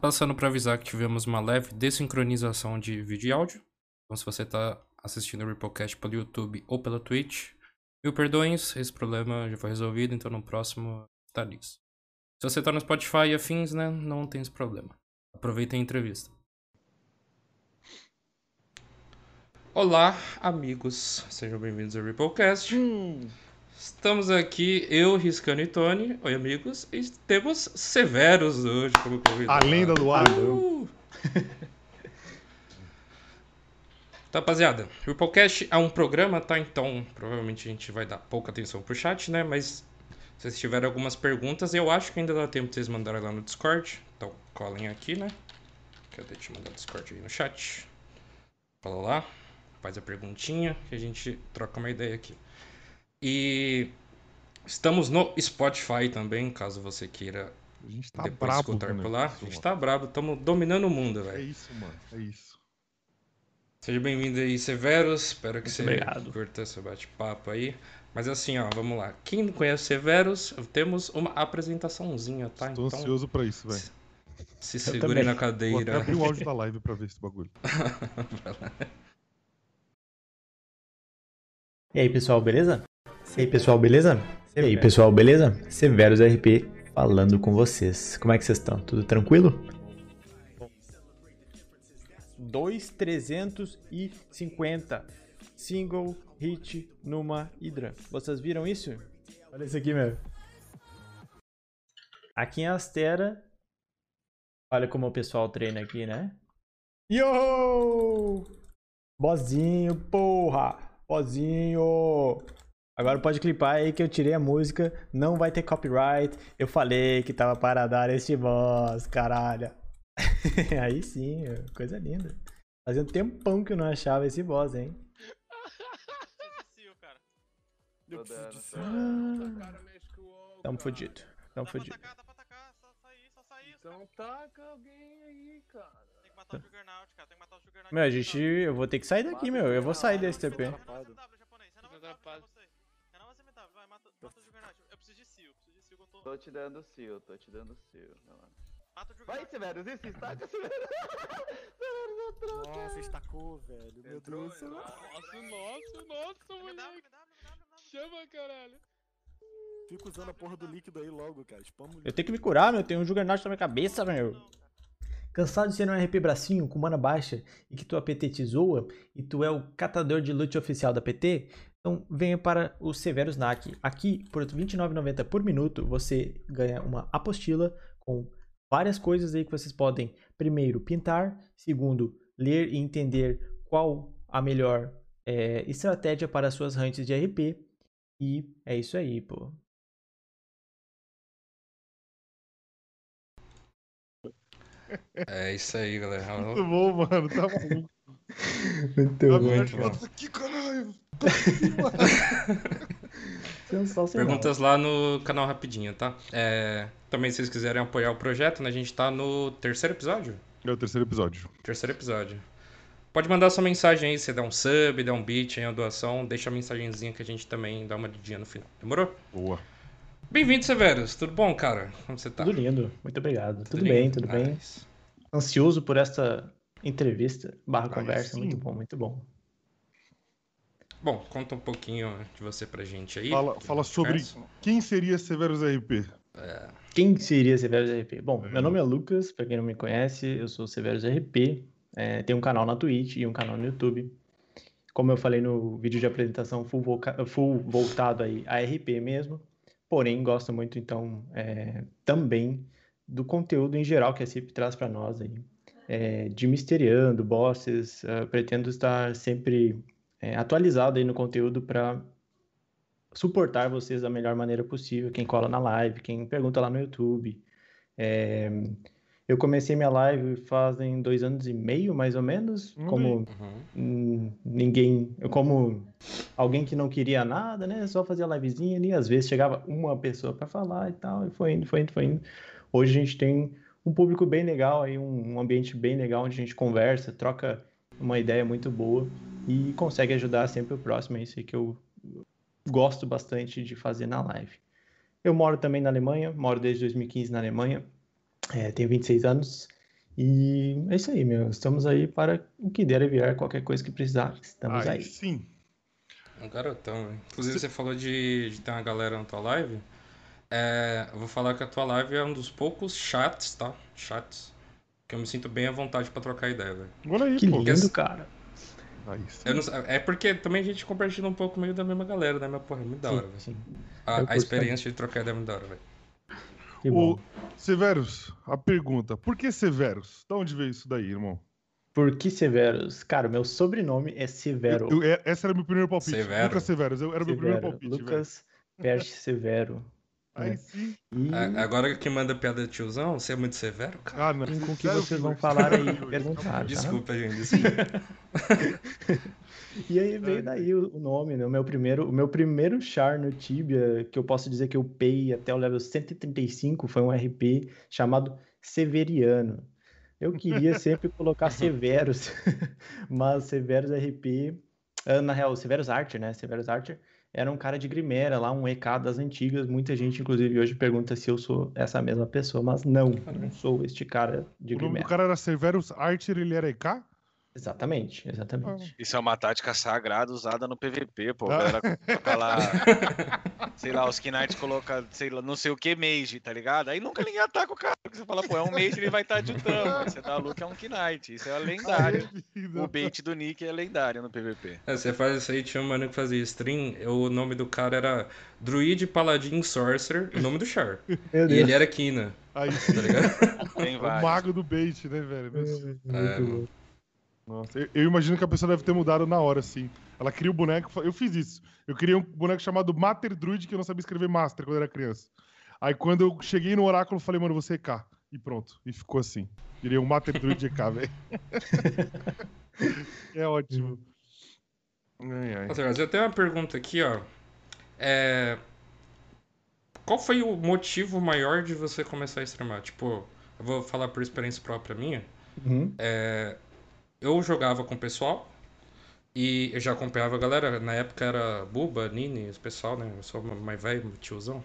Passando para avisar que tivemos uma leve desincronização de vídeo e áudio. Então, se você está assistindo o Ripplecast pelo YouTube ou pela Twitch, mil perdões, esse problema já foi resolvido, então no próximo está liso. Se você está no Spotify e afins, né, não tem esse problema. Aproveita a entrevista. Olá, amigos, sejam bem-vindos ao Ripplecast. Hum. Estamos aqui, eu, Riscano e Tony. Oi, amigos. E temos Severos hoje como convidado. A lenda do ar. Uh! Então, rapaziada, o Ripplecast é um programa, tá? Então, provavelmente a gente vai dar pouca atenção pro chat, né? Mas se vocês tiverem algumas perguntas, eu acho que ainda dá tempo de vocês mandarem lá no Discord. Então, colhem aqui, né? Cadê? Deixa eu mandar o Discord aí no chat. Cola lá, faz a perguntinha que a gente troca uma ideia aqui. E estamos no Spotify também, caso você queira A gente tá depois brabo. escutar por lá. A isso, gente mano. tá brabo, estamos dominando o mundo, É velho. isso, mano. É isso. Seja bem-vindo aí, Severus. Espero que Muito você obrigado. curta esse bate-papo aí. Mas assim, ó, vamos lá. Quem não conhece Severus, temos uma apresentaçãozinha, tá? Tô então, ansioso pra isso, velho. se Eu segure também. na Vou até cadeira. abrir o áudio da live pra ver esse bagulho. E aí, pessoal, beleza? E aí, pessoal, beleza? E aí, pessoal, beleza? Severos RP falando com vocês. Como é que vocês estão? Tudo tranquilo? 2,350 single hit numa Hydra. Vocês viram isso? Olha isso aqui, meu. Aqui em Astera. Olha como o pessoal treina aqui, né? Yo! Bozinho, porra! Bozinho! Agora pode clipar aí que eu tirei a música, não vai ter copyright. Eu falei que tava para dar este boss, caralho. aí sim, coisa linda. Fazia um tempão que eu não achava esse boss, hein? Eu preciso de Ah, tamo fudido, tamo Dá pra fudido. atacar, dá pra atacar. Só sair, só sair. Então taca alguém aí, cara. Tem que matar o Juggernaut, cara. Tem que matar o Juggernaut. Meu, a gente. Eu vou ter que sair daqui, meu. Eu vou sair desse TP. Renova SMW, japonês. Tô... Te dando seal, tô te dando seal. relaxa. Mata o Vai. Severus, isso, taca, Severus. Severus entrou, cara. Nossa, estacou, velho. Meu Entrou, Deus do céu. entrou. Nossa, nossa, nossa, moleque. Chama, caralho. Fica usando a porra do líquido aí logo, cara. Spam o Eu tenho que me curar, meu. Tem um Juggernaut na minha cabeça, meu. Cansado de ser um RP bracinho com mana baixa e que tua PT te zoa e tu é o catador de loot oficial da PT? Então venha para o Severus NAC. Aqui, por R$ 29,90 por minuto, você ganha uma apostila com várias coisas aí que vocês podem, primeiro, pintar, segundo, ler e entender qual a melhor eh, estratégia para as suas hunts de RP. E é isso aí, pô. É isso aí, galera. Muito bom, mano. Tá bom. Muito o muito bom. aqui, caralho. Sensacional. Perguntas lá no canal rapidinho, tá? É, também se vocês quiserem apoiar o projeto, né? A gente tá no terceiro episódio? É o terceiro episódio. Terceiro episódio. Pode mandar sua mensagem aí, se der um sub, der um beat aí, uma doação, deixa a mensagenzinha que a gente também dá uma lidinha no final. Demorou? Boa. Bem-vindo, Severus. Tudo bom, cara? Como você tá? Tudo lindo, muito obrigado. Tudo, lindo? bem, tudo bem. Nice. Ansioso por esta entrevista barra conversa, muito bom, muito bom. Bom, conta um pouquinho de você pra gente aí. Fala, fala sobre quem seria Severus RP. Quem seria Severus RP? Bom, É. meu nome é Lucas, pra quem não me conhece, eu sou Severus RP, é, tenho um canal na Twitch e um canal no YouTube. Como eu falei no vídeo de apresentação, full, full voltado aí a RP mesmo, porém gosto muito então é, também do conteúdo em geral que a CIP traz para nós aí, é, de misteriando, bosses, eh, pretendo estar sempre é, atualizado aí no conteúdo para suportar vocês da melhor maneira possível, quem cola na live, quem pergunta lá no YouTube. É, eu comecei minha live fazem dois anos e meio, mais ou menos, Olha como Uhum. hum, ninguém, como alguém que não queria nada, né? Só fazia livezinha ali, às vezes chegava uma pessoa para falar e tal, e foi indo, foi indo, foi indo. Hoje a gente tem um público bem legal aí, um, um ambiente bem legal onde a gente conversa, troca uma ideia muito boa e consegue ajudar sempre o próximo, é isso aí que eu gosto bastante de fazer na live. Eu moro também na Alemanha, moro desde 2015 na Alemanha, é, tenho 26 anos E é isso aí, meu. Estamos aí para o que der e vier, qualquer coisa que precisar. Estamos Aí aí. sim. Um garotão, velho. Inclusive, você falou de, de ter uma galera na tua live. É, eu vou falar que a tua live é um dos poucos chats, tá? Chats. Que eu me sinto bem à vontade pra trocar ideia, velho. Olha aí, Que pô. lindo, cara. Aí não é porque também a gente compartilha um pouco meio da mesma galera, né? Mas, porra, é muito da hora, velho. A, a experiência de trocar ideia é muito da hora, velho. O Severus, a pergunta: por que Severus? Da onde veio isso daí, irmão? Por que Severus? Cara, meu sobrenome é Severo. Eu- eu- essa era meu primeiro palpite. Severo. Lucas Severus, eu- era meu primeiro Severo. palpite, velho. Lucas Perche Severo. Aí é. sim. E Agora que manda piada de tiozão, você é muito severo, cara. Ah, não. Com o que vocês vão falar aí, Sério, perguntar. tá? Desculpa, gente. Desculpa. E aí veio daí o, nome, né? O meu primeiro, o meu primeiro char no Tibia, que eu posso dizer que eu pei até o level 135, foi um RP chamado Severiano. Eu queria sempre colocar Severus, mas Severus RP, ah, na real, Severus Archer, né? Severus Archer era um cara de Grimera lá, um EK das antigas. Muita gente, inclusive, hoje pergunta se eu sou essa mesma pessoa, mas não, não sou este cara de O Grimera. cara era Severus Archer, ele era EK? Exatamente, exatamente. Isso é uma tática sagrada usada no PVP, pô. Ah. A galera coloca lá. sei lá, os Knights coloca, sei lá, não sei o que mage, tá ligado? Aí nunca ninguém ataca o cara. Porque você fala, pô, é um mage, ele vai estar de tamo. Você dá Luke é um Knight. Isso é lendário. O bait do Nick é lendário no PVP. É, você faz isso aí, tinha um mano que fazia stream, o nome do cara era Druid Paladin Sorcerer, o nome do Char. E ele era Kina, Aí tá ligado? Tem o mago do bait, né, velho? Muito É, bom. Nossa, eu, eu imagino que a pessoa deve ter mudado na hora, assim. Ela cria o boneco. Eu fiz isso. Eu criei um boneco chamado Mater Druid, que eu não sabia escrever Master quando era criança. Aí quando eu cheguei no oráculo, eu falei, mano, você é K. E pronto. E ficou assim. Virei um Mater Druid EK, velho. é ótimo. Ai, ai. Nossa, mas eu tenho uma pergunta aqui, ó. É... Qual foi o motivo maior de você começar a streamar? Tipo, eu vou falar por experiência própria minha. Uhum. É, eu jogava com o pessoal e eu já acompanhava a galera. Na época era Buba, Nini, esse pessoal, né? Eu sou mais velho, tiozão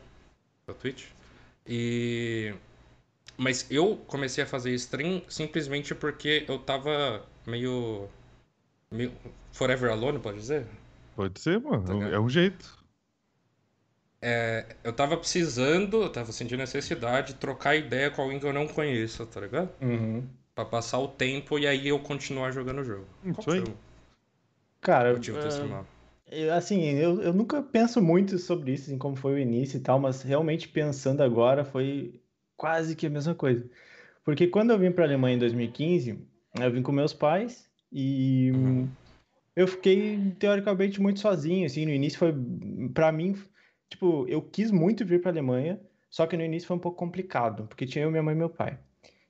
da Twitch. E. Mas eu comecei a fazer stream simplesmente porque eu tava meio. meio forever alone, pode dizer? Pode ser, mano. Tá é um jeito. É, eu tava precisando, eu tava sentindo necessidade de trocar ideia com alguém que eu não conheço, tá ligado? Uhum. Pra passar o tempo e aí eu continuar jogando o jogo. Isso Qual aí. Cara, motivo eu- assim, eu, eu nunca penso muito sobre isso, assim, como foi o início e tal, mas realmente pensando agora foi quase que a mesma coisa. Porque quando eu vim para a Alemanha em 2015, eu vim com meus pais e Uhum. eu fiquei teoricamente muito sozinho, assim, no início foi para mim, tipo, eu quis muito vir para a Alemanha, só que no início foi um pouco complicado, porque tinha eu, minha mãe e meu pai.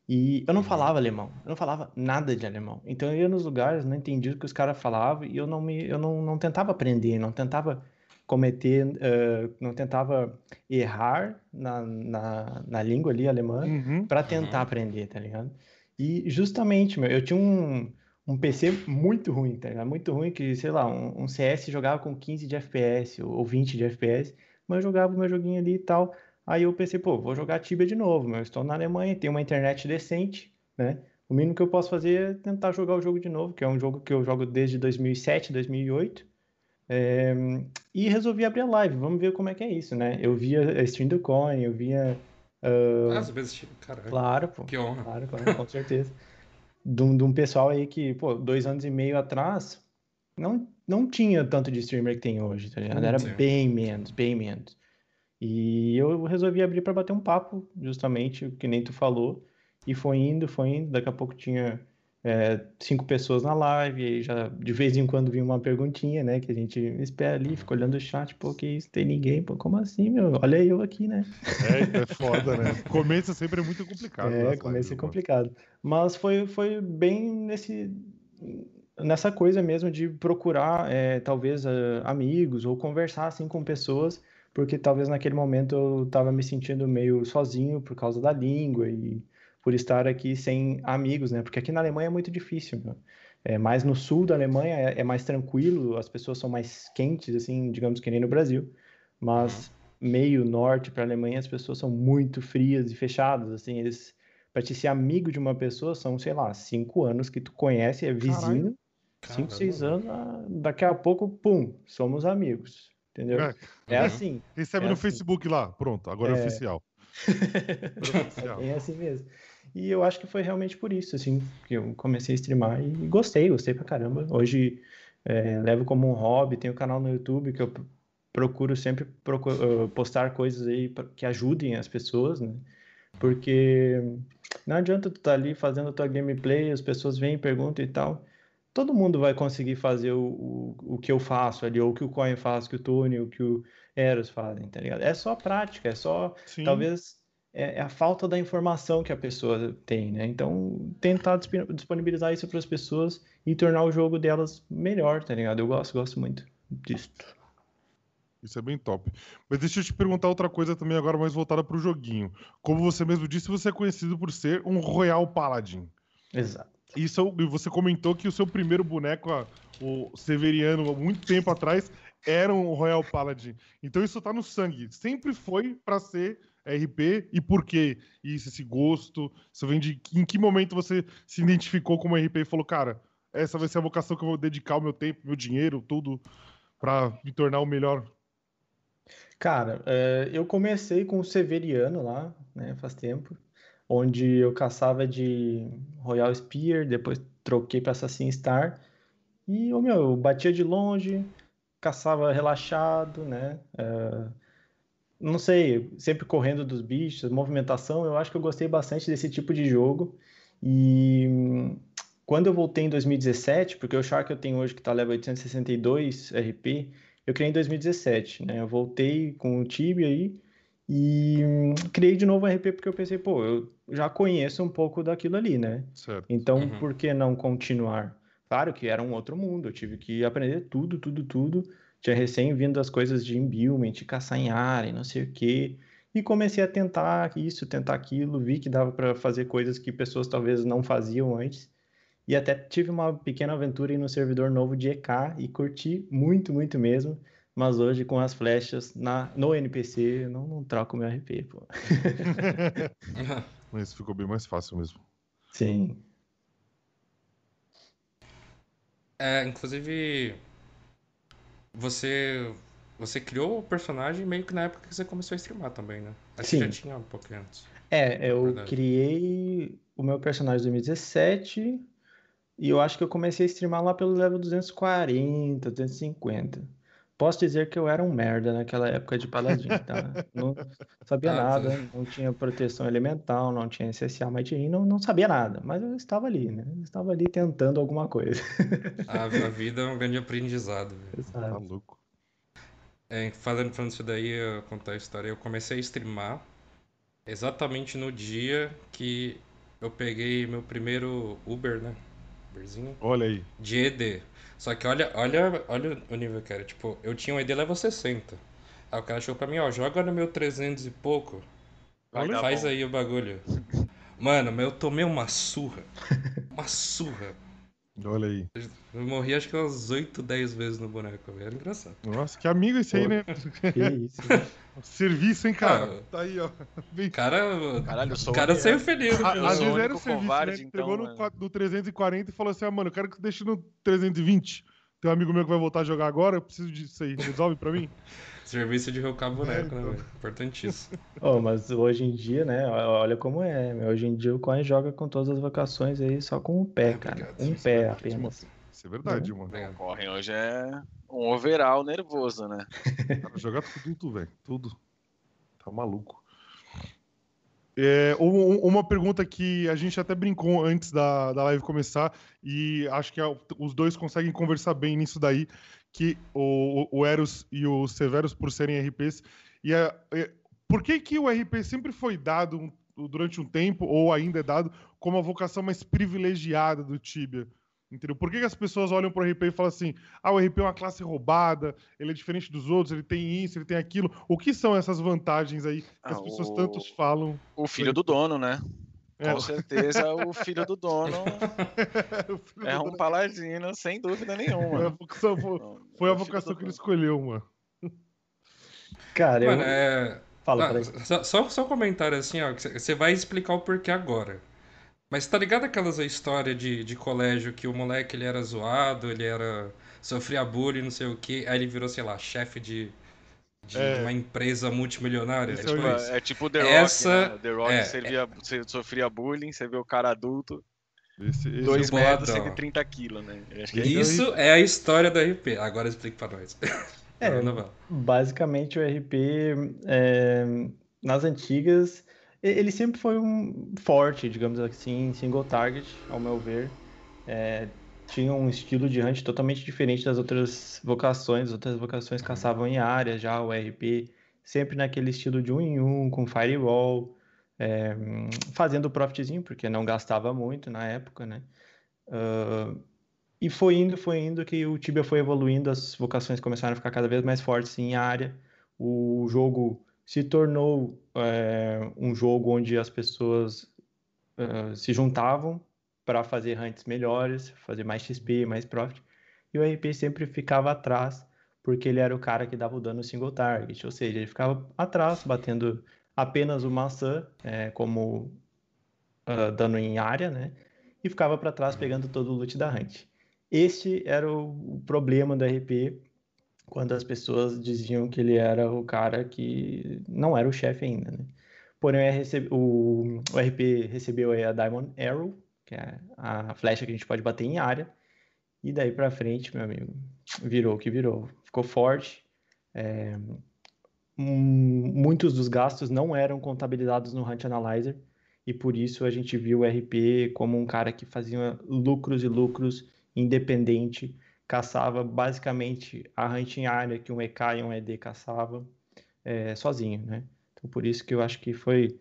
E eu não Uhum. falava alemão, eu não falava nada de alemão. Então eu ia nos lugares, não entendia o que os caras falavam e eu não me, eu não, não tentava aprender, não tentava cometer, eh, não tentava errar na, na, na língua ali alemã Uhum. para tentar aprender, tá ligado? E justamente, meu, eu tinha um, um PC muito ruim, tá ligado? Muito ruim que, sei lá, um, um CS jogava com 15 de FPS ou 20 de FPS, mas eu jogava o meu joguinho ali e tal. Aí eu pensei, pô, vou jogar Tibia de novo, meu. Eu estou na Alemanha, tenho uma internet decente, né? O mínimo que eu posso fazer é tentar jogar o jogo de novo, que é um jogo que eu jogo desde 2007, 2008. É, e resolvi abrir a live, vamos ver como é que é isso, né? Eu via a stream do Coin, eu via. ah, Às vezes, tipo, caralho. claro, pô. Que honra. Claro, claro, com certeza. De um, de um pessoal aí que, pô, dois anos e meio atrás, não, não tinha tanto de streamer que tem hoje, tá ligado? Era Sim. bem menos, bem menos. E eu resolvi abrir para bater um papo, justamente, que nem tu falou. E foi indo, foi indo. Daqui a pouco tinha é, cinco pessoas na live, e aí já de vez em quando vinha uma perguntinha, né? Que a gente espera ali, fica olhando o chat, pô, que isso, tem ninguém, pô, como assim, meu? Olha eu aqui, né? É, é foda, né? Começo sempre é muito complicado. É, nas começo é mano. complicado. Mas foi, foi bem nesse, nessa coisa mesmo de procurar, é, talvez, eh, amigos ou conversar, assim, com pessoas, porque talvez naquele momento eu estava me sentindo meio sozinho por causa da língua e por estar aqui sem amigos, né? Porque aqui na Alemanha é muito difícil, meu. É, mais no sul da Alemanha é, é mais tranquilo, as pessoas são mais quentes, assim, digamos que nem no Brasil. Mas meio norte para a Alemanha as pessoas são muito frias e fechadas, assim, eles Pra te ser amigo de uma pessoa, são, sei lá, cinco anos que tu conhece, é vizinho. Cinco, seis anos, ah, daqui a pouco, pum, somos amigos. Entendeu? É, É Uhum. assim. recebe É no assim. Facebook lá. Pronto, agora é, É. oficial. É oficial. bem assim mesmo. E eu acho que foi realmente por isso, assim, que eu comecei a streamar e gostei, gostei pra caramba. Hoje é, levo como um hobby, tenho um canal no YouTube que eu procuro sempre postar coisas aí que ajudem as pessoas, né? Porque não adianta tu estar ali fazendo a tua gameplay, as pessoas vêm e perguntam e tal. Todo mundo vai conseguir fazer o, o, o que eu faço ali, ou o que o Coin faz, que o Tony, o que o Eros fazem, tá ligado? É só prática, é só Sim. Talvez é, é a falta da informação que a pessoa tem, né? Então, tentar disponibilizar isso para as pessoas e tornar o jogo delas melhor, tá ligado? Eu gosto, gosto muito disso. Isso é bem top. Mas deixa eu te perguntar outra coisa também agora, mais voltada pro joguinho. Como você mesmo disse, você é conhecido por ser um Royal Paladin. Exato. Isso, é você comentou que o seu primeiro boneco, o Severiano, há muito tempo atrás, era um Royal Paladin. Então isso tá no sangue. Sempre foi pra ser RP. E por quê? Isso, esse gosto. Isso vem de. Em que momento você se identificou como RP e falou, cara, essa vai ser a vocação que eu vou dedicar o meu tempo, meu dinheiro, tudo, pra me tornar o melhor Cara, eh, eu comecei com o Severiano lá, né, faz tempo, onde eu caçava de Royal Spear, depois troquei para Assassin Star, e, ô meu, eu batia de longe, caçava relaxado, né, eh, não sei, sempre correndo dos bichos, movimentação, eu acho que eu gostei bastante desse tipo de jogo, e quando eu voltei em 2017, porque o Shark eu tenho hoje que tá level 862 RP, eu criei em 2017, né? Eu voltei com o Tibia aí e hum, criei de novo o RP porque eu pensei, pô, eu já conheço um pouco daquilo ali, né? certo. Então, Uhum. por que não continuar? Claro que era um outro mundo, eu tive que aprender tudo, tudo, tudo. Tinha recém vindo as coisas de imbuement, caçar em área, não sei o quê. E comecei a tentar isso, tentar aquilo, vi que dava para fazer coisas que pessoas talvez não faziam antes. E até tive uma pequena aventura aí no servidor novo de EK e curti muito, muito mesmo. Mas hoje com as flechas na, no NPC, eu não, não troco meu RP, pô. Mas ficou bem mais fácil mesmo. Sim. É, inclusive, você você criou o personagem meio que na época que você começou a streamar também, né? Acho que já Sim. tinha um pouquinho antes. É, eu Verdade. criei o meu personagem em 2017 e eu acho que eu comecei a streamar lá pelo level 240, 250. Posso dizer que eu era um merda naquela época de paladin, tá? Não sabia Ah, nada, tá. não tinha proteção elemental, não tinha SSA Mighty não, não sabia nada, mas eu estava ali, né? Eu estava ali tentando alguma coisa. A, a vida é um grande aprendizado. velho. Tá sabe? louco. É, falando, falando isso daí, eu contar a história. Eu comecei a streamar exatamente no dia que eu peguei meu primeiro Uber, né? Uberzinho. Olha aí. De ED. Só que olha, olha, olha o nível que era. Tipo, eu tinha um ED level 60. Aí o cara chegou pra mim, ó, joga no meu 300 e pouco. Vai faz bom. aí o bagulho. Mano, mas eu tomei uma surra. Uma surra. Olha aí. Eu morri acho que umas 8, 10 vezes no boneco. Era engraçado. Nossa, que amigo esse aí, né? Que isso. Serviço, hein, cara? Ah, Tá aí, ó. Bem... Cara, Caralho, eu o sou cara o saiu feliz. A- eu Às vezes era o serviço, covarde, né? então, Pegou no, mano. no 340 e falou assim: ah, mano, eu quero que você deixe no 320. Tem um amigo meu que vai voltar a jogar agora, eu preciso disso aí. Resolve pra mim? Serviço de rocar boneco, né, então. velho? Importantíssimo. Oh, mas hoje em dia, né? Olha como é. meu. Hoje em dia o Coin joga com todas as vocações aí só com um pé, Ah, cara. obrigado, Um pé sim. apenas. Isso é verdade, mano. Obrigado. Correm hoje é um overall nervoso, né? Cara, jogar tudo, velho. Tudo. Tá maluco. É, um- um- uma pergunta que a gente até brincou antes da, da live começar, e acho que a- os dois conseguem conversar bem nisso daí, que o, o Eros e o Severus, por serem RPs, e a- é, por que, que o RP sempre foi dado um- durante um tempo, ou ainda é dado, como a vocação mais privilegiada do Tibia? Entendeu? Por que, que as pessoas olham pro RP e falam assim: ah, o RP é uma classe roubada, ele é diferente dos outros, ele tem isso, ele tem aquilo. O que são essas vantagens aí que as Ah, pessoas o- tanto falam? O filho do dono, né? É, Com certeza o filho do dono filho é do um dono- paladino, sem dúvida é a nenhuma. vocação- foi, foi a vocação do que ele dono. escolheu, mano. Cara, eu, Mano, é. Fala, Ah, só, só, só um comentário assim, ó. você vai explicar o porquê agora. Mas tá ligado aquelas histórias de, de colégio que o moleque ele era zoado, ele era. sofria bullying, não sei o quê, aí ele virou, sei lá, chefe de, de É. uma empresa multimilionária? Esse É é o tipo, isso. é tipo The Essa- Rock, né? The Rock é, servia, você sofria bullying, você vê o cara adulto, Esse, esse 2 o metros, boladão. 130 quilos, né? Eu acho que é Isso é a história do RP. Agora explica pra nós. É. Basicamente, o RP, é, nas antigas, ele sempre foi um forte, digamos assim, single target, ao meu ver. É, tinha um estilo de hunt totalmente diferente das outras vocações. As outras vocações caçavam em área, já o RP sempre naquele estilo de um em um, com firewall, é, fazendo o profitzinho, porque não gastava muito na época, né? Ah, e foi indo, foi indo que o Tibia foi evoluindo, as vocações começaram a ficar cada vez mais fortes em área. O jogo se tornou é, um jogo onde as pessoas ah, se juntavam para fazer hunts melhores, fazer mais XP, mais profit. E o RP sempre ficava atrás, porque ele era o cara que dava o dano single target, ou seja, ele ficava atrás, batendo apenas o maçã é, como ah, dano em área, né? E ficava para trás pegando todo o loot da hunt. Este era o, o problema do RP quando as pessoas diziam que ele era o cara que não era o chefe ainda, né? Porém, o RP recebeu a Diamond Arrow, que é a flecha que a gente pode bater em área, e daí pra frente, meu amigo, virou o que virou. Ficou forte. é, hum, muitos dos gastos não eram contabilizados no Hunt Analyzer, e por isso a gente viu o RP como um cara que fazia lucros e lucros independente, caçava basicamente a hunt em área que um EK e um ED caçava é, sozinho, né? Então por isso que eu acho que foi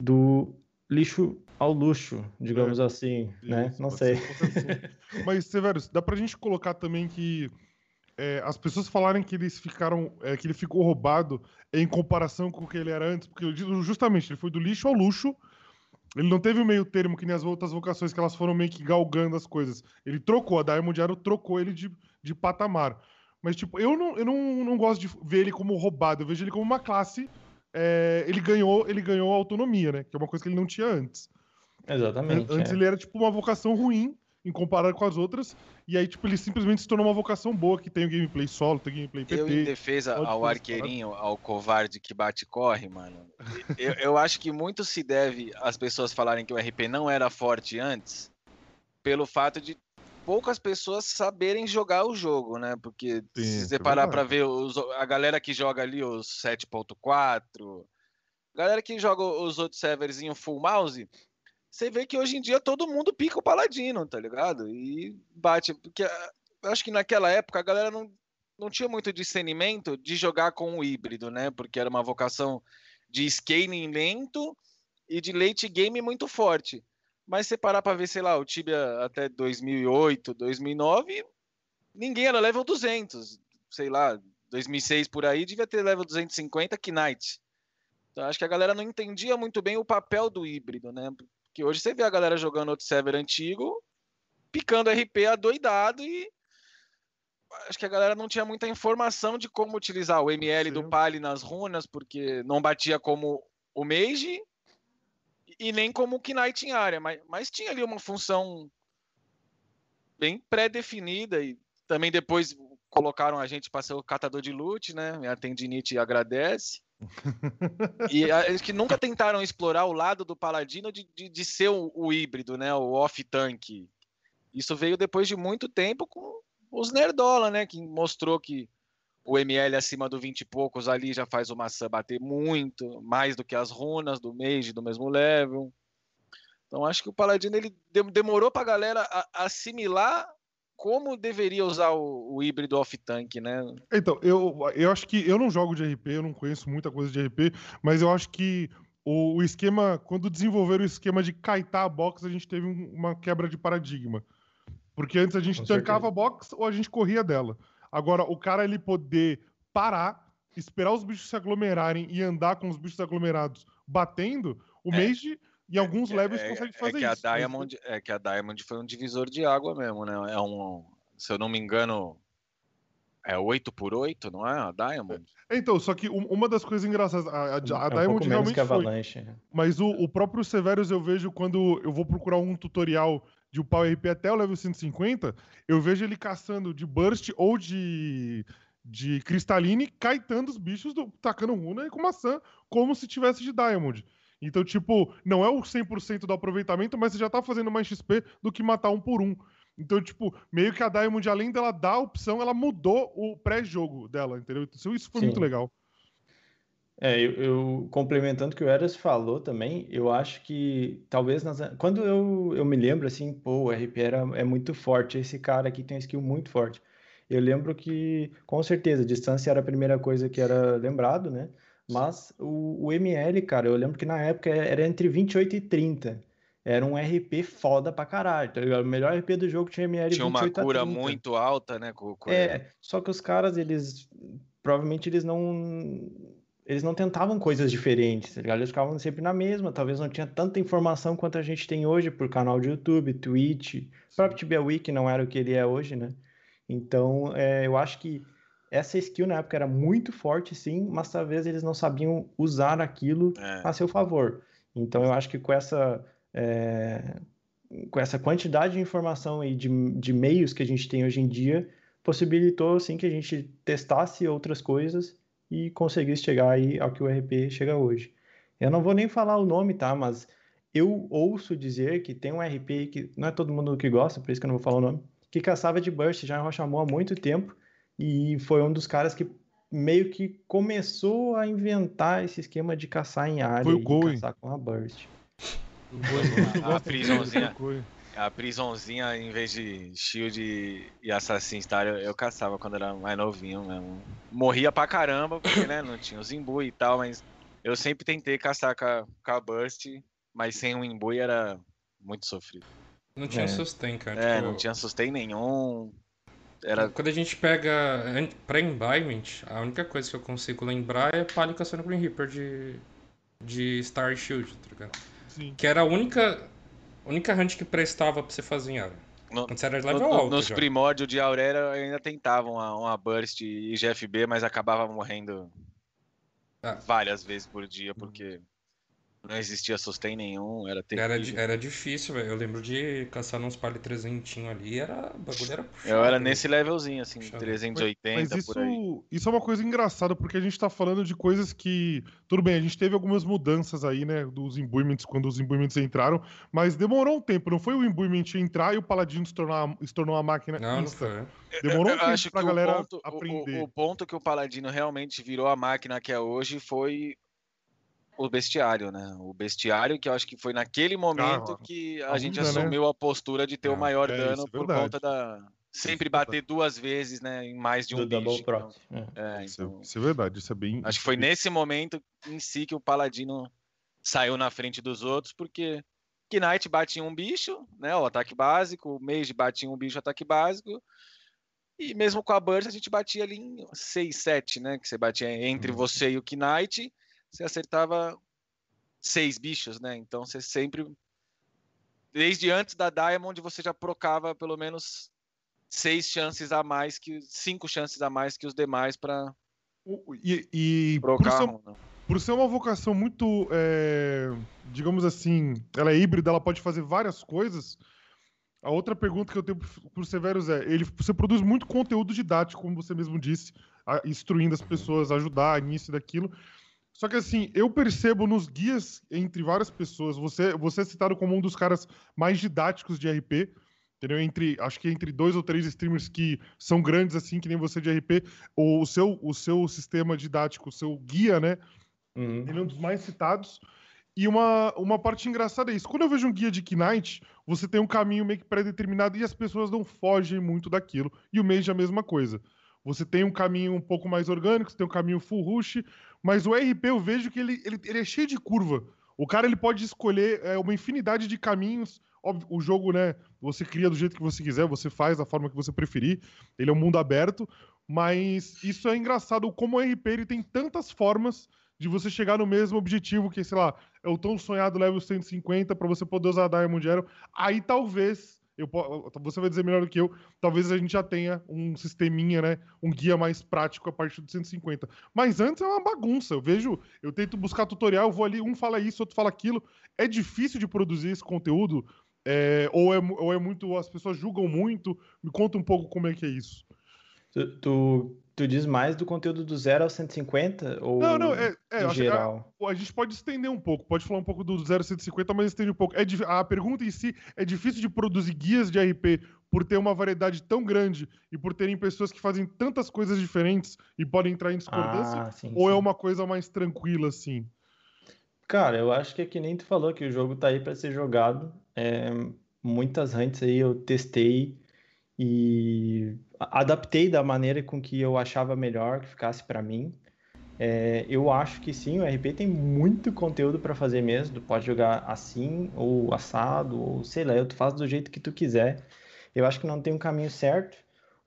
do lixo ao luxo, digamos assim, né? Isso, Não pode sei. assunto. Mas, Severo, dá pra gente colocar também que é, as pessoas falarem que eles ficaram. é, que ele ficou roubado em comparação com o que ele era antes, porque justamente, ele foi do lixo ao luxo. Ele não teve o meio termo que nem as outras vocações que elas foram meio que galgando as coisas. Ele trocou, a Diamond Arrow trocou ele de, de patamar. Mas, tipo, eu não, eu não, não gosto de ver ele como roubado, eu vejo ele como uma classe. É, ele ganhou ele ganhou autonomia, né? Que é uma coisa que ele não tinha antes. Exatamente. Antes é. ele era tipo uma vocação ruim em comparado com as outras. E aí, tipo, ele simplesmente se tornou uma vocação boa, que tem o gameplay solo, tem o gameplay Eu, em PT. defesa ao arqueirinho, ao covarde que bate e corre, mano, eu, eu acho que muito se deve às pessoas falarem que o RP não era forte antes, pelo fato de poucas pessoas saberem jogar o jogo, né? Porque Sim, se isso você é parar pra ver os- a galera que joga ali os 7.4, galera que joga os outros servers em full mouse, você vê que hoje em dia todo mundo pica o paladino, tá ligado? E bate. Porque ah, acho que naquela época a galera não, não tinha muito discernimento de jogar com o híbrido, né? Porque era uma vocação de scaling lento e de late game muito forte. Mas você parar pra ver, sei lá, o Tibia até 2008, 2009, ninguém era level 200. Sei lá, 2006 por aí, devia ter level 250 Knight. Então acho que a galera não entendia muito bem o papel do híbrido, né? Porque hoje você vê a galera jogando outro server antigo, picando RP adoidado e acho que a galera não tinha muita informação de como utilizar o ML do Sim. Pali nas runas, porque não batia como o Mage e nem como o Knight em área, mas, mas tinha ali uma função bem pré-definida e também depois colocaram a gente para ser o catador de loot, né? Minha tendinite agradece. E a- eles que nunca tentaram explorar o lado do Paladino de, de, de ser o, o híbrido, né? O off-tank. Isso veio depois de muito tempo com os Nerdola, né? Que mostrou que o ML acima do 20 e poucos ali já faz o maçã bater muito, mais do que as runas do Mage do mesmo level. Então acho que o Paladino ele de- demorou pra galera a- assimilar como deveria usar o, o híbrido off-tank, né? Então, eu, eu acho que eu não jogo de RP, eu não conheço muita coisa de RP, mas eu acho que o, o esquema, quando desenvolveram o esquema de kaitar a box, a gente teve um- uma quebra de paradigma. Porque antes a gente Com tancava certeza. a box ou a gente corria dela. Agora, o cara ele poder parar, esperar os bichos se aglomerarem e andar com os bichos aglomerados batendo, o É. Mage, em alguns levels, é, consegue é fazer que a isso. mas- Diamond, é que a Diamond foi um divisor de água mesmo, né? É um, se eu não me engano, é 8 por 8 não é? A Diamond? Então, só que um- uma das coisas engraçadas, a, a, a é um pouco Diamond menos realmente que a foi. Avalanche. né? Mas o, o próprio Severus eu vejo quando eu vou procurar um tutorial de upar o RP até o level 150, eu vejo ele caçando de burst ou de, de cristaline, caetando os bichos, do, tacando runa e com maçã, como se tivesse de Diamond. Então, tipo, não é o 100% do aproveitamento, mas você já tá fazendo mais XP do que matar um por um. Então, tipo, meio que a Diamond, além dela dar a opção, ela mudou o pré-jogo dela, entendeu? Então, isso foi Sim. muito legal. É, eu, eu- complementando o que o Eras falou também, eu acho que talvez nas, quando eu, eu me lembro assim, pô, o RP era, é muito forte, esse cara aqui tem um skill muito forte. Eu lembro que, com certeza, distância era a primeira coisa que era lembrado, né? Mas o, o ML, cara, eu lembro que na época era entre 28 e 30. Era um RP foda pra caralho, tá ligado? O melhor RP do jogo tinha ML Tinha uma 28 a cura 30. muito alta, né? Com, com É, só que os caras, eles provavelmente eles não eles não tentavam coisas diferentes, tá ligado? Eles ficavam sempre na mesma, talvez não tinha tanta informação quanto a gente tem hoje por canal de YouTube, Twitch, o próprio Tibia Wiki não era o que ele é hoje, né? Então, é, eu acho que essa skill na época era muito forte, sim, mas talvez eles não sabiam usar aquilo É. a seu favor. Então, eu acho que com essa é, com essa quantidade de informação e de, de meios que a gente tem hoje em dia, possibilitou sim que a gente testasse outras coisas e conseguisse chegar aí ao que o RP chega hoje. Eu não vou nem falar o nome, tá? Mas eu ouço dizer que tem um RP que não é todo mundo que gosta, por isso que eu não vou falar o nome, que caçava de burst já em Rochamon há muito tempo e foi um dos caras que meio que começou a inventar esse esquema de caçar em área Foi o e caçar com a burst. A prisãozinha. A prisãozinha, em vez de shield e- e assassin star, eu, eu caçava quando era mais novinho mesmo. Morria pra caramba, porque né, não tinha os imbu e tal, mas eu sempre tentei caçar com a, com a burst, mas sem o imbu era muito sofrido. Não tinha É. sustain, cara. É, tipo, não tinha sustain nenhum. Era Quando a gente pega embiment, a única coisa que eu consigo lembrar é Palio caçando Green Reaper de, de Star Shield, tá ligado? Sim. Que era a única, única hunt que prestava pra você fazer em área. No- Quando você era level no- alto nos já. primórdios de Aurora ainda tentavam uma, uma burst e GFB, mas acabava morrendo Ah. várias vezes por dia, porque não existia sustain nenhum, era terrível. Era, era difícil, velho. Eu lembro de caçar uns palio 300 ali, era, o bagulho era puxado. Eu era nesse levelzinho, assim, Puxado. 380 Mas isso, por aí. isso é uma coisa engraçada, porque a gente tá falando de coisas que. Tudo bem, a gente teve algumas mudanças aí, né? Dos imbuements, quando os imbuements entraram, mas demorou um tempo. Não foi o imbuement entrar e o Paladino se tornar, se tornou uma máquina Não, não insta. foi. Demorou um Eu tempo acho pra que galera o ponto, o- aprender. O, o ponto que o Paladino realmente virou a máquina que é hoje foi o bestiário, né? O bestiário que eu acho que foi naquele momento Ah, que a gente né? assumiu a postura de ter o maior é, dano isso é por verdade. conta da sempre é bater duas vezes, né, em mais de um do bicho. Então, É. é, Isso, então, isso é verdade, isso é bem. acho que foi nesse momento em si que o Paladino saiu na frente dos outros, porque Knight bate em um bicho, né, o ataque básico, o Mage bate em um bicho, ataque básico, e mesmo com a Burst a gente batia ali em 6, 7, né, que você batia entre Uhum. você e o Knight, você acertava seis bichos, né, então você sempre, desde antes da Diamond, você já procava pelo menos seis chances a mais que, cinco chances a mais que os demais para E, e por, procar. ser, né? por ser uma vocação muito, é, digamos assim, ela é híbrida, ela pode fazer várias coisas. A outra pergunta que eu tenho pro- Severus é: ele, você produz muito conteúdo didático, como você mesmo disse, a- instruindo as pessoas, ajudar nisso e daquilo. Só que assim, eu percebo nos guias entre várias pessoas, você, você é citado como um dos caras mais didáticos de RP, entendeu? Entre, acho que entre dois ou três streamers que são grandes assim, que nem você de RP, o seu, o seu sistema didático, o seu guia, né? Uhum. Ele é um dos mais citados. E uma, uma parte engraçada é isso. Quando eu vejo um guia de Knight, você tem um caminho meio que pré-determinado e as pessoas não fogem muito daquilo. E o Mage é a mesma coisa. Você tem um caminho um pouco mais orgânico, você tem um caminho full rush, mas o RP eu vejo que ele, ele, ele é cheio de curva. O cara ele pode escolher é, uma infinidade de caminhos. Óbvio, o jogo, né? Você cria do jeito que você quiser, você faz da forma que você preferir. Ele é um mundo aberto. Mas isso é engraçado como o RP ele tem tantas formas de você chegar no mesmo objetivo que, sei lá, é o tão sonhado level 150 para você poder usar a Diamond Arrow. Aí talvez Eu, você vai dizer melhor do que eu. Talvez a gente já tenha um sisteminha, né? Um guia mais prático a partir do 150. Mas antes é uma bagunça. Eu vejo, eu tento buscar tutorial, eu vou ali, um fala isso, outro fala aquilo. É difícil de produzir esse conteúdo? É, ou, é, ou é muito. As pessoas julgam muito? Me conta um pouco como é que é isso. Tu, tu, tu diz mais do conteúdo do 0 ao 150? Ou Não, não, é. é em que a- geral? a gente pode estender um pouco, pode falar um pouco do 0150, mas estende um pouco. É, a pergunta em si é difícil de produzir guias de RP por ter uma variedade tão grande e por terem pessoas que fazem tantas coisas diferentes e podem entrar em discordância? Ah, sim, ou é sim. uma coisa mais tranquila assim? Cara, eu acho que é que nem tu falou que o jogo tá aí pra ser jogado. É, muitas hunts aí eu testei e adaptei da maneira com que eu achava melhor que ficasse pra mim. É, eu acho que sim, o RP tem muito conteúdo pra fazer mesmo. Tu pode jogar assim, ou assado, ou sei lá, tu faz do jeito que tu quiser. Eu acho que não tem um caminho certo.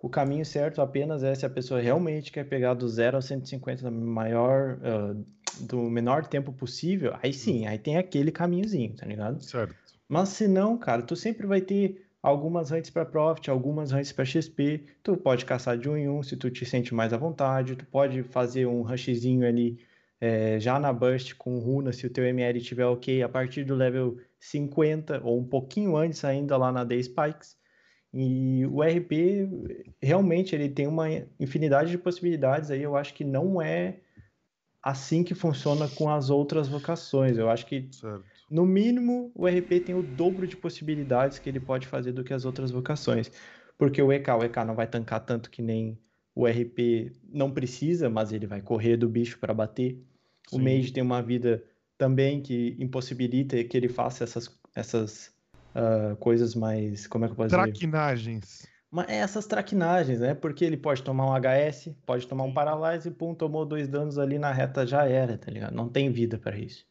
O caminho certo apenas é se a pessoa realmente quer pegar do 0 ao 150 no maior, ah, do menor tempo possível. Aí sim, aí tem aquele caminhozinho, tá ligado? Certo. Mas se não, cara, tu sempre vai ter algumas hunts para Profit, algumas hunts para XP. Tu pode caçar de um em um se tu te sente mais à vontade. Tu pode fazer um rushzinho ali eh, já na Burst com runa, se o teu ML estiver ok, a partir do level 50 ou um pouquinho antes ainda lá na Day Spikes. E o RP realmente ele tem uma infinidade de possibilidades aí. Eu acho que não é assim que funciona com as outras vocações. Eu acho que Certo. No mínimo, o RP tem o dobro de possibilidades que ele pode fazer do que as outras vocações. Porque o EK, o EK não vai tancar tanto que nem o RP não precisa, mas ele vai correr do bicho para bater. O Sim. Mage tem uma vida também que impossibilita que ele faça essas, essas ah, coisas mais. Como é que eu posso dizer? Traquinagens. Mas é essas traquinagens, né? Porque ele pode tomar um HS, pode tomar um. Paralyze, pum, tomou dois danos ali na reta, já era, tá ligado? Não tem vida pra isso.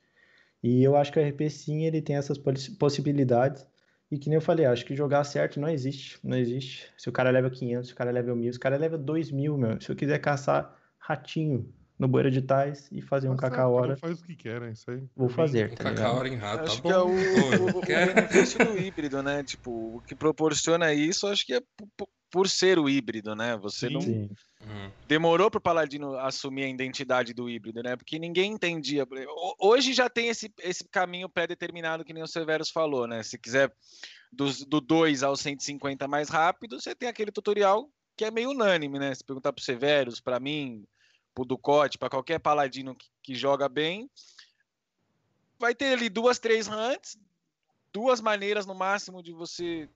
E eu acho que o RP sim, ele tem essas possi- possibilidades. E que nem eu falei, acho que jogar certo não existe, não existe. Se o cara leva 500, se o cara leva 1000, se o cara leva 2000, meu. Se eu quiser caçar ratinho no Boeira de Tais e fazer um Tá cacau hora, faz o que quer, né? Isso aí. vou fazer, Um tá cacau hora em rato, tá acho bom. que é o, o- o benefício do híbrido, né? Tipo, o que proporciona isso, acho que é por ser o híbrido, né? Você não Sim. Demorou pro Paladino assumir a identidade do híbrido, né? Porque ninguém entendia. Ho- Hoje já tem esse, esse caminho pré-determinado que nem o Severus falou, né? Se quiser dos, do 2 ao 150 mais rápido, você tem aquele tutorial que é meio unânime, né? Se perguntar pro Severus, para mim, pro Ducote, para qualquer paladino que, que joga bem, vai ter ali duas, três hunts, duas maneiras no máximo de você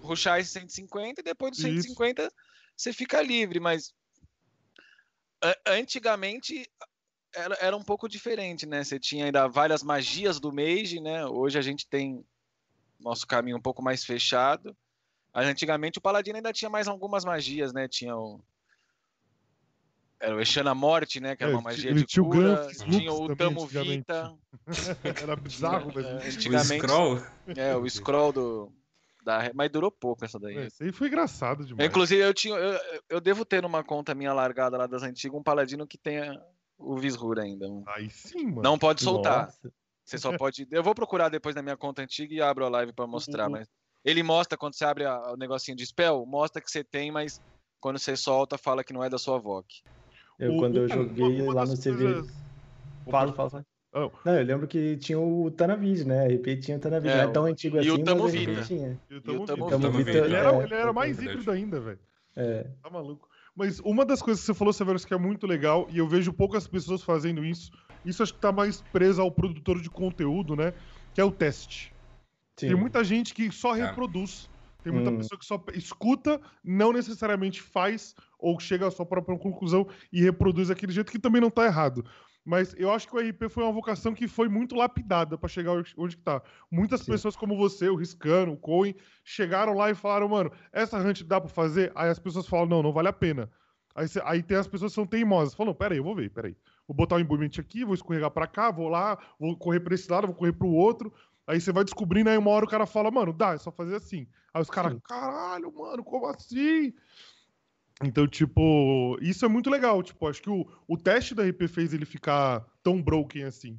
ruxar esse 150 e depois do Isso. 150 você fica livre, mas antigamente era, era um pouco diferente, né? Você tinha ainda várias magias do Mage, né? Hoje a gente tem nosso caminho um pouco mais fechado. Mas Antigamente o Paladino ainda tinha mais algumas magias, né? Tinha o era o Exana Morte, né? Que era É, uma magia ele de tinha o cura. Tinha o Tamo. Vita. Era bizarro, mas. É, O antigamente, scroll? é, o scroll do. Da, mas durou pouco essa daí. É, Isso aí foi engraçado demais. Inclusive, eu, tinha, eu, eu devo ter numa conta minha largada lá das antigas um paladino que tenha o Visrur ainda. Aí sim, mano. Não pode soltar. Nossa. Você só pode. Eu vou procurar depois na minha conta antiga e abro a live pra mostrar. Mas ele mostra quando você abre a- o negocinho de spell, mostra que você tem, mas quando você solta, fala que não é da sua VOC. Eu, O- quando eu uma- joguei uma lá no CV. coisas- Fala, fala, fala. Oh. Não, eu lembro que tinha o Tanavid, né? RP tinha o Tanavid. É, não é tão antigo e assim, o Tamo mas tinha. E o E o Tamo Tamo Vida. Tamo Tamo Vida, Vida. Ele era, é, ele era mais híbrido ainda, velho. é. Tá maluco. Mas uma das coisas que você falou, Severus, que é muito legal, e eu vejo poucas pessoas fazendo isso, isso acho que tá mais preso ao produtor de conteúdo, né? Que é o teste. Sim. Tem muita gente que só É. reproduz. Tem muita Hum. pessoa que só escuta, não necessariamente faz, ou chega à sua própria conclusão e reproduz daquele jeito que também não tá errado. Mas eu acho que o RP foi uma vocação que foi muito lapidada pra chegar onde- onde que tá. Muitas Sim. pessoas como você, o Riscano, o Cohen, chegaram lá e falaram, mano, essa hunt dá pra fazer? Aí as pessoas falam, não, não vale a pena. Aí, cê- aí tem as pessoas que são teimosas. Falam, não, peraí, eu vou ver, peraí. Vou botar o embumante aqui, vou escorregar pra cá, vou lá, vou correr pra esse lado, vou correr pro outro. Aí você vai descobrindo, aí uma hora o cara fala, mano, dá, é só fazer assim. Aí os caras, caralho, mano, como assim? Então, tipo, isso é muito legal. Tipo, acho que o, o teste da RP fez ele ficar tão broken assim.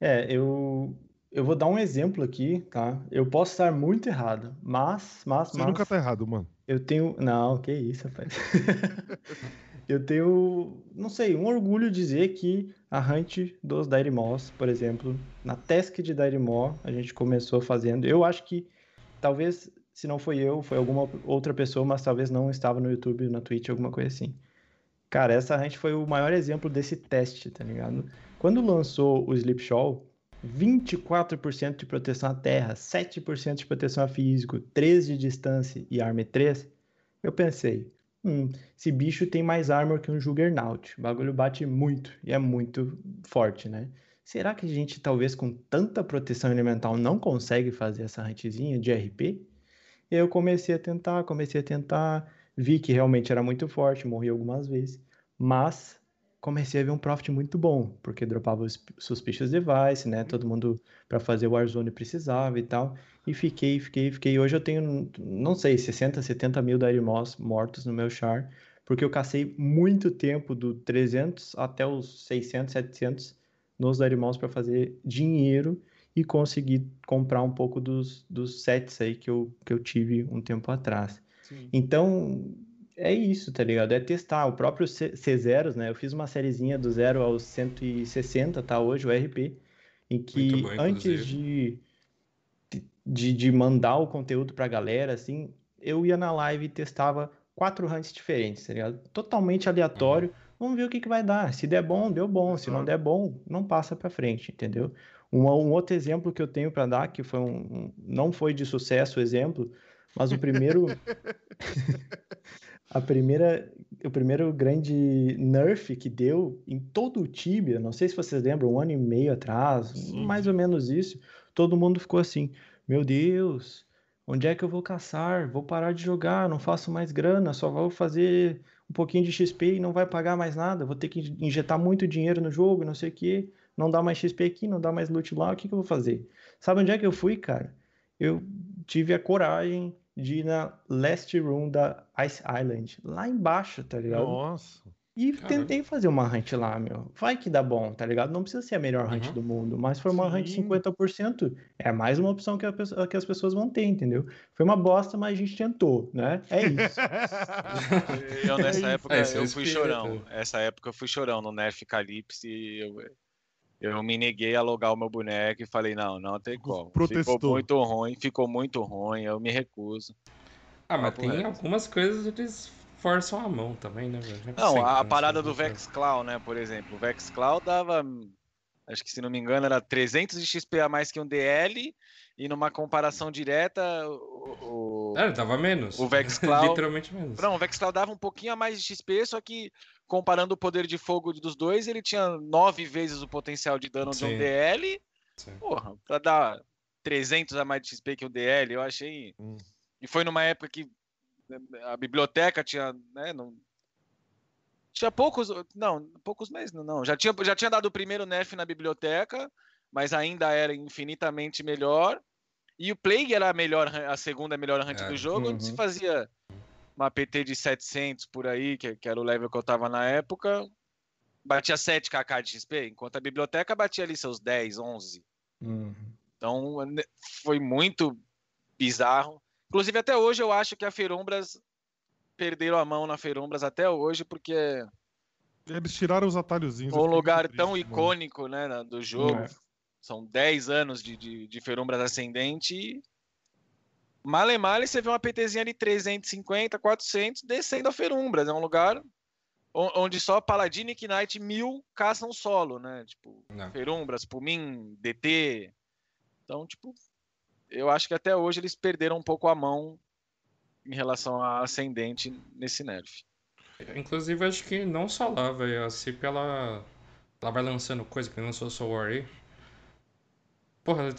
É, eu, eu vou dar um exemplo aqui, tá? Eu posso estar muito errado, mas, mas, Você mas... nunca tá errado, mano. Eu tenho. Não, que isso, rapaz. eu tenho, não sei, um orgulho de dizer que a Hunt dos Dairy Moss, por exemplo, na task de Dairy Moss, a gente começou fazendo. Eu acho que talvez, se não foi eu, foi alguma outra pessoa, mas talvez não estava no YouTube, na Twitch, alguma coisa assim. Cara, essa Hunt foi o maior exemplo desse teste, tá ligado? Quando lançou o Sleep Shawl, 24% de proteção à terra, 7% de proteção a físico, 3 de distância e arma 3, eu pensei, hum, esse bicho tem mais armor que um Juggernaut. O bagulho bate muito e é muito forte, né? Será que a gente, talvez com tanta proteção elemental, não consegue fazer essa huntzinha de RP? Eu comecei a tentar, comecei a tentar, vi que realmente era muito forte, morri algumas vezes, mas comecei a ver um profit muito bom, porque dropava os suspicious device, né? Todo mundo para fazer o Warzone precisava e tal. E fiquei, fiquei, fiquei. Hoje eu tenho, não sei, 60, 70 mil Dire Moss mortos no meu char, porque eu cacei muito tempo do 300 até os 600, 700 nos Dire Moss para fazer dinheiro e conseguir comprar um pouco dos, dos sets aí que eu, que eu tive um tempo atrás. Sim. Então, é isso, tá ligado? É testar. O próprio C- C0, né? Eu fiz uma sériezinha do 0 aos 160, tá? Hoje, o RP, em que bom, antes de, de, de mandar o conteúdo pra galera, assim, eu ia na live e testava quatro hunts diferentes, tá ligado? Totalmente aleatório. Vamos ver o que que vai dar. Se der bom, deu bom. Se não Exato. der bom, não passa pra frente, entendeu? Um, um outro exemplo que eu tenho pra dar, que foi um, um- não foi de sucesso o exemplo, mas o primeiro a primeira, o primeiro grande nerf que deu em todo o Tibia, não sei se vocês lembram, um ano e meio atrás, Sim. mais ou menos isso, todo mundo ficou assim, meu Deus, onde é que eu vou caçar? Vou parar de jogar, não faço mais grana, só vou fazer um pouquinho de XP e não vai pagar mais nada, vou ter que injetar muito dinheiro no jogo, não sei o que, não dá mais XP aqui, não dá mais loot lá, o que que eu vou fazer? Sabe onde é que eu fui, cara? Eu tive a coragem de ir na last room da Ice Island, lá embaixo, tá ligado? Nossa. E Caramba. tentei fazer uma hunt lá, meu. Vai que dá bom, tá ligado? Não precisa ser a melhor hunt Uhum. do mundo, mas foi uma hunt Sim. 50%. É mais uma opção que, pessoa- que as pessoas vão ter, entendeu? Foi uma bosta, mas a gente tentou, né? É isso. Eu nessa isso. época É, esse é eu fui espírito. chorão. Essa época eu fui chorão no Nerf Calypso e eu, eu me neguei a logar o meu boneco e falei, não, não tem como. Protestou. Ficou muito ruim, ficou muito ruim, eu me recuso. Ah, mas tem reto. algumas coisas que eles forçam a mão também, né, velho? é Não, sempre, a né, parada do foi. Vexclaw, né, por exemplo. O Vexclaw dava, acho que se não me engano, era 300 de XP a mais que um DL e numa comparação direta, o, o, É, dava menos. o Vexclaw... Literalmente menos. Não, o Vexclaw dava um pouquinho a mais de XP, só que comparando o poder de fogo dos dois, ele tinha nove vezes o potencial de dano de um. DL. Sim. Porra, pra dar 300 a mais de XP que o DL, eu achei. Hum. E foi numa época que né, a biblioteca tinha, né, não... Tinha poucos, não, poucos meses, não. Já tinha, já tinha dado o primeiro nerf na biblioteca, mas ainda era infinitamente melhor. E o Plague era a melhor, a segunda melhor hunt É. do jogo, onde se Uhum. fazia uma PT de 700 por aí, que, que era o level que eu tava na época, batia 7 kk de XP, enquanto a biblioteca batia ali seus 10, 11. Uhum. Então foi muito bizarro. Inclusive até hoje eu acho que a Ferumbras perderam a mão na Ferumbras até hoje, porque Eles tiraram os atalhozinhos. um lugar muito tão triste, mano. icônico né, do jogo. É. São 10 anos de, de, de Ferumbras Ascendente e male male você vê uma PTzinha ali 350, 400 descendo a Ferumbras. É um lugar onde só Paladino e Knight mil caçam solo, né? Tipo, Não. Ferumbras, Pumin, DT. Então, tipo, eu acho que até hoje eles perderam um pouco a mão em relação a Ascendente nesse nerf. Inclusive, acho que não só lá, velho. A CIP, ela, ela vai lançando coisa que lançou Soul War aí. Porra,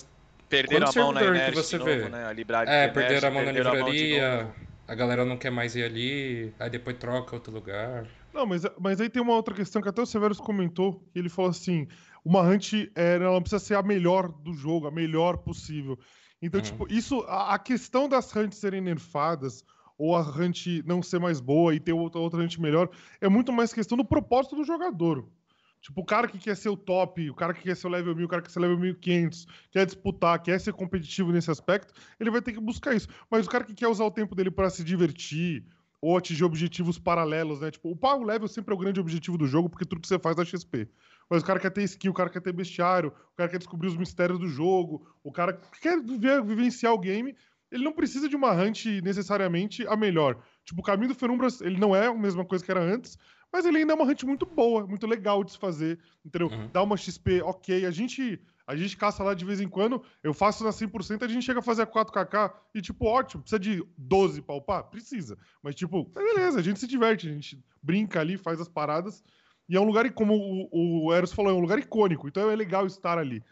Perderam Quanto a mão na servidor que Inert você novo, vê? né? A Librade é, perderam a mão na perderam a mão livraria, a galera não quer mais ir ali, aí depois troca outro lugar. Não, mas, mas aí tem uma outra questão que até o Severus comentou, que ele falou assim, uma hunt é, ela precisa ser a melhor do jogo, a melhor possível. Então, Uhum. tipo, isso, a, a questão das hunts serem nerfadas, ou a hunt não ser mais boa e ter outra, outra hunt melhor, é muito mais questão do propósito do jogador. Tipo, o cara que quer ser o top, o cara que quer ser o level 1000, o cara que quer ser o level 1500, quer disputar, quer ser competitivo nesse aspecto, ele vai ter que buscar isso. Mas o cara que quer usar o tempo dele para se divertir ou atingir objetivos paralelos, né? Tipo, o power level sempre é o grande objetivo do jogo, porque tudo que você faz dá XP. Mas o cara quer ter skill, o cara quer ter bestiário, o cara quer descobrir os mistérios do jogo, o cara quer viver, vivenciar o game, ele não precisa de uma hunt necessariamente a melhor. Tipo, o caminho do Fenumbras, ele não é a mesma coisa que era antes, mas ele ainda é uma hunt muito boa, muito legal de se fazer, entendeu? Uhum. Dá uma XP ok. A gente, a gente caça lá de vez em quando, eu faço na 100%, a gente chega a fazer a 4kk e, tipo, ótimo, precisa de 12 pra upar? Precisa. Mas, tipo, beleza, a gente se diverte, a gente brinca ali, faz as paradas. E é um lugar, como o, o Eros falou, é um lugar icônico, então é legal estar ali.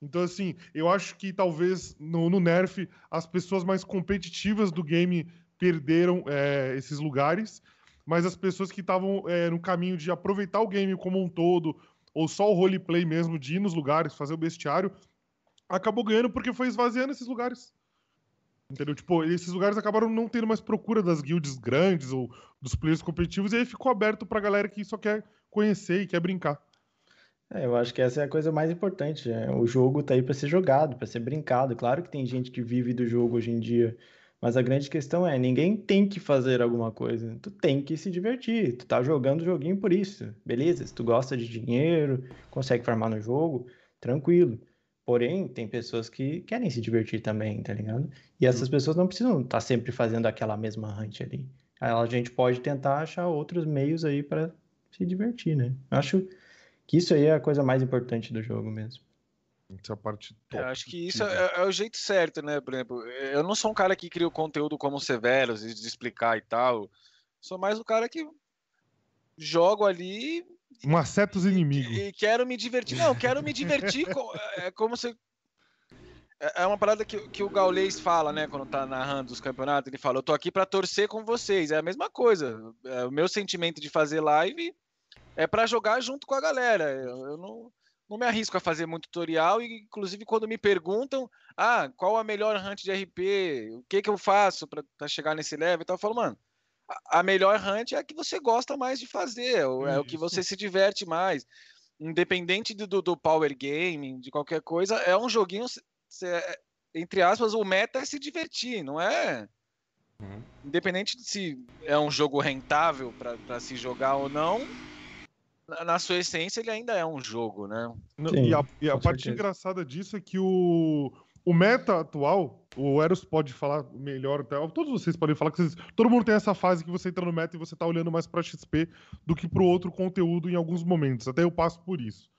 Então, assim, eu acho que talvez no, no Nerf as pessoas mais competitivas do game perderam é, esses lugares mas as pessoas que estavam é, no caminho de aproveitar o game como um todo, ou só o roleplay mesmo, de ir nos lugares, fazer o bestiário, acabou ganhando porque foi esvaziando esses lugares. Entendeu? Tipo, esses lugares acabaram não tendo mais procura das guilds grandes ou dos players competitivos, e aí ficou aberto pra galera que só quer conhecer e quer brincar. É, eu acho que essa é a coisa mais importante. Né? O jogo tá aí para ser jogado, para ser brincado. Claro que tem gente que vive do jogo hoje em dia mas a grande questão é, ninguém tem que fazer alguma coisa. Tu tem que se divertir. Tu tá jogando o joguinho por isso. Beleza? Se tu gosta de dinheiro, consegue farmar no jogo, tranquilo. Porém, tem pessoas que querem se divertir também, tá ligado? E essas pessoas não precisam estar tá sempre fazendo aquela mesma hunt ali. A gente pode tentar achar outros meios aí para se divertir, né? Eu acho que isso aí é a coisa mais importante do jogo mesmo. Essa parte top. Eu acho que isso é, é, o jeito certo, né? Por exemplo, eu não sou um cara que cria o conteúdo como o Severus, de explicar e tal. Sou mais o cara que jogo ali. Um acerta os inimigos. E, e, quero me divertir. Não, quero me divertir. com, é, é como se. É, é uma parada que, que o Gaulês fala, né? Quando tá narrando os campeonatos, ele fala: Eu tô aqui para torcer com vocês. É a mesma coisa. É, o meu sentimento de fazer live é para jogar junto com a galera. Eu, eu não não me arrisco a fazer muito tutorial e, inclusive, quando me perguntam, ah, qual a melhor hunt de RP, o que que eu faço para chegar nesse level e tal, eu falo, mano, a melhor hunt é a que você gosta mais de fazer, é o que você se diverte mais. Independente do, do power gaming, de qualquer coisa, é um joguinho, entre aspas, o meta é se divertir, não é? Uhum. Independente de se é um jogo rentável para se jogar ou não, na sua essência, ele ainda é um jogo, né? Sim, e a, e a parte certeza. engraçada disso é que o, o meta atual, o Eros pode falar melhor, até, todos vocês podem falar que vocês, todo mundo tem essa fase que você entra no meta e você tá olhando mais para XP do que para outro conteúdo em alguns momentos. Até eu passo por isso.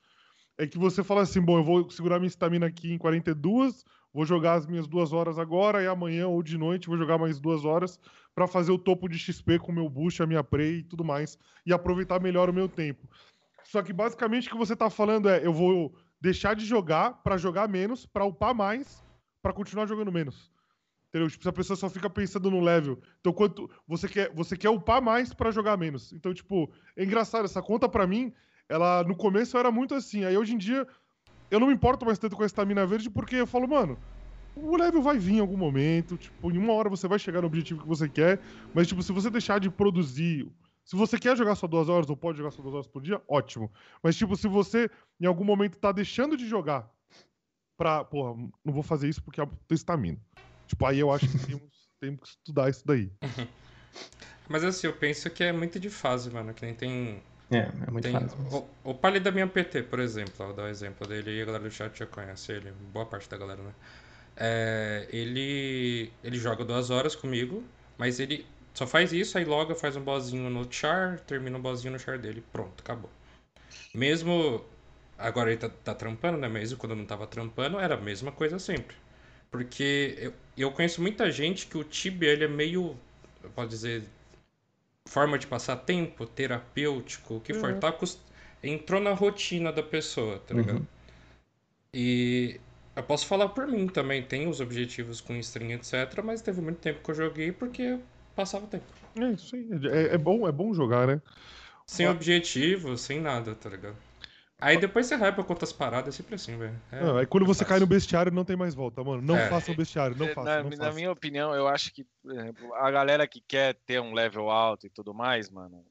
É que você fala assim, bom, eu vou segurar minha estamina aqui em 42, vou jogar as minhas duas horas agora e amanhã ou de noite vou jogar mais duas horas para fazer o topo de XP com o meu boost, a minha prey e tudo mais e aproveitar melhor o meu tempo. Só que basicamente o que você tá falando é eu vou deixar de jogar para jogar menos, para upar mais, para continuar jogando menos. Entendeu? Tipo, se a pessoa só fica pensando no level. Então, quanto você quer, você quer upar mais para jogar menos. Então, tipo, é engraçado essa conta para mim, ela no começo era muito assim. Aí hoje em dia eu não me importo mais tanto com a estamina verde porque eu falo, mano, o level vai vir em algum momento, tipo, em uma hora você vai chegar no objetivo que você quer, mas, tipo, se você deixar de produzir. Se você quer jogar só duas horas ou pode jogar só duas horas por dia, ótimo. Mas, tipo, se você em algum momento tá deixando de jogar pra. Porra, não vou fazer isso porque é estamina. Tipo, aí eu acho que temos, temos que estudar isso daí. Mas assim, eu penso que é muito de fase, mano. Que nem tem é, é muito Tem, fácil. O, o Pali da minha PT, por exemplo, vou dar o um exemplo dele e a galera do chat já conhece ele, boa parte da galera, né? É, ele, ele joga duas horas comigo, mas ele só faz isso, aí logo faz um bozinho no char, termina um bozinho no char dele, pronto, acabou. Mesmo. Agora ele tá, tá trampando, né? Mesmo quando eu não tava trampando, era a mesma coisa sempre. Porque eu, eu conheço muita gente que o Tibia ele é meio. Pode dizer, forma de passar tempo, terapêutico, o que uhum. for, tá, entrou na rotina da pessoa, tá ligado? Uhum. E eu posso falar por mim também, tem os objetivos com string, etc, mas teve muito tempo que eu joguei porque passava tempo. É isso aí, é, é bom, é bom jogar, né? Sem objetivo, sem nada, tá ligado? Aí depois você hypa com outras paradas, é sempre assim, velho. É, aí quando você fácil. cai no bestiário não tem mais volta, mano. Não é. faça o bestiário, não faça. Na, não na faça. minha opinião, eu acho que, por exemplo, a galera que quer ter um level alto e tudo mais, mano,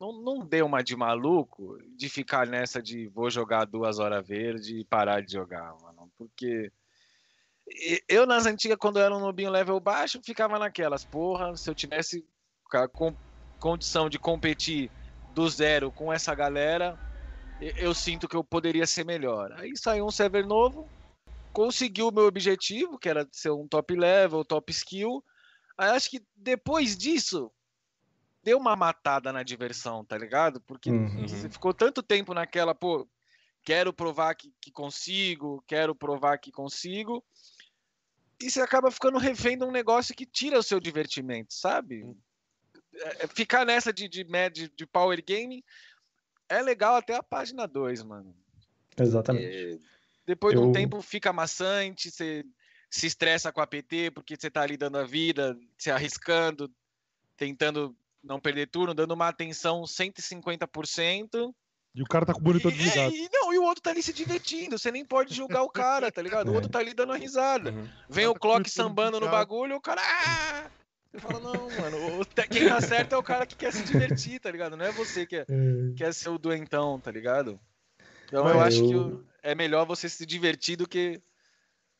não, não deu uma de maluco de ficar nessa de vou jogar duas horas verde e parar de jogar, mano. Porque eu, nas antigas, quando eu era um nobinho level baixo, ficava naquelas, porra, se eu tivesse com condição de competir do zero com essa galera, eu sinto que eu poderia ser melhor. Aí saiu um server novo, conseguiu o meu objetivo, que era ser um top level, top skill. Aí acho que depois disso, deu uma matada na diversão, tá ligado? Porque Uhum. você ficou tanto tempo naquela, pô, quero provar que, que consigo, quero provar que consigo. E você acaba ficando refém de um negócio que tira o seu divertimento, sabe? É- é ficar nessa de, de, de, de power game é legal até a página 2, mano. Exatamente. É, depois de um Eu- tempo fica maçante, você se estressa com a PT porque você tá ali dando a vida, se arriscando, tentando não perder turno, dando uma atenção 150%. E o cara tá com o monitor E, é, desligado. e não, e o outro tá ali se divertindo, você nem pode julgar o cara, tá ligado? O outro tá ali dando uma risada. Uhum. Vem O o tá clock sambando no bagulho, o cara. "Ah!" Você fala, não, mano, o- quem tá certo é o cara que quer se divertir, tá ligado? Não é você que é, quer ser o doentão, tá ligado? Então eu Mas acho que eu- o- é melhor você se divertir do que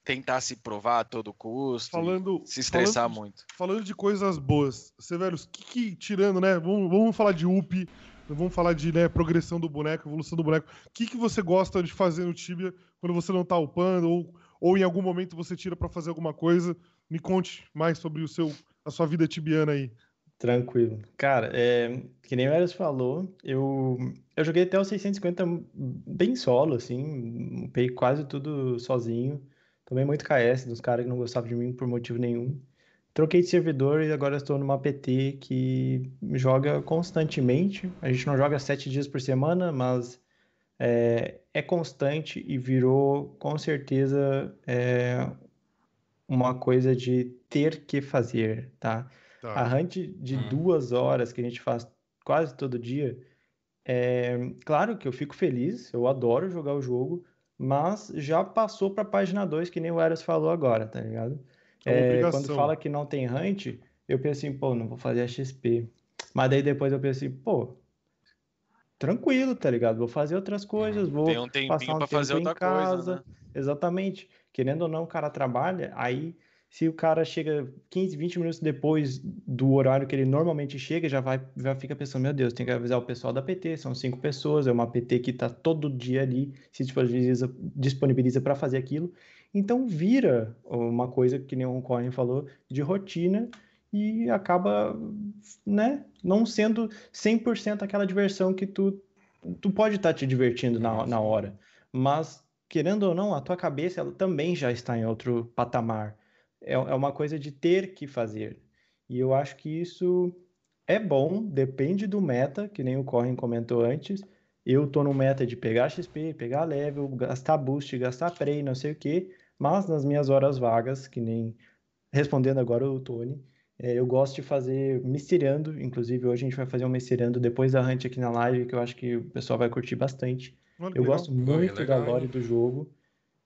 tentar se provar a todo custo, Falando, se estressar falando, muito. falando de coisas boas, Severus, que, que tirando, né? Vamos, vamos falar de UP, vamos falar de né, progressão do boneco, evolução do boneco. O que, que você gosta de fazer no Tibia quando você não tá upando ou, ou em algum momento você tira pra fazer alguma coisa? Me conte mais sobre o seu, a sua vida tibiana aí. Tranquilo. Cara, é, que nem o Eras falou, eu, eu joguei até o 650 bem solo, assim, upei quase tudo sozinho. Tomei muito KS dos caras que não gostavam de mim por motivo nenhum. Troquei de servidor e agora estou numa PT que joga constantemente. A gente não joga sete dias por semana, mas é, é constante e virou com certeza é, uma coisa de ter que fazer, tá? A Tá. hunt de Hum. duas horas que a gente faz quase todo dia, é claro que eu fico feliz, eu adoro jogar o jogo, mas já passou para a página 2, que nem o Eras falou agora, tá ligado? É É, quando fala que não tem hunt, eu penso assim, pô, não vou fazer a XP. Mas daí depois eu penso assim, pô, tranquilo, tá ligado? Vou fazer outras coisas, vou Tem um tempinho passar um pra fazer tempo em outra coisa, casa. né? Exatamente. Querendo ou não, o cara trabalha, aí se o cara chega 15, 20 minutos depois do horário que ele normalmente chega, já vai, já fica pensando, meu Deus, tem que avisar o pessoal da PT, são cinco pessoas, é uma PT que tá todo dia ali, se disponibiliza, disponibiliza para fazer aquilo. Então vira uma coisa que nem o Cohen falou, de rotina e acaba, né, não sendo 100% aquela diversão que tu, tu pode estar te divertindo na, na hora, mas querendo ou não, a tua cabeça ela também já está em outro patamar. É, é uma coisa de ter que fazer. E eu acho que isso é bom, depende do meta, que nem o Corrin comentou antes. Eu tô no meta de pegar XP, pegar level, gastar boost, gastar prey, não sei o quê, mas nas minhas horas vagas, que nem respondendo agora o Tony, é, eu gosto de fazer misteriando, inclusive hoje a gente vai fazer um misteriando depois da hunt aqui na live, que eu acho que o pessoal vai curtir bastante. Eu legal. gosto muito da legal, lore do jogo.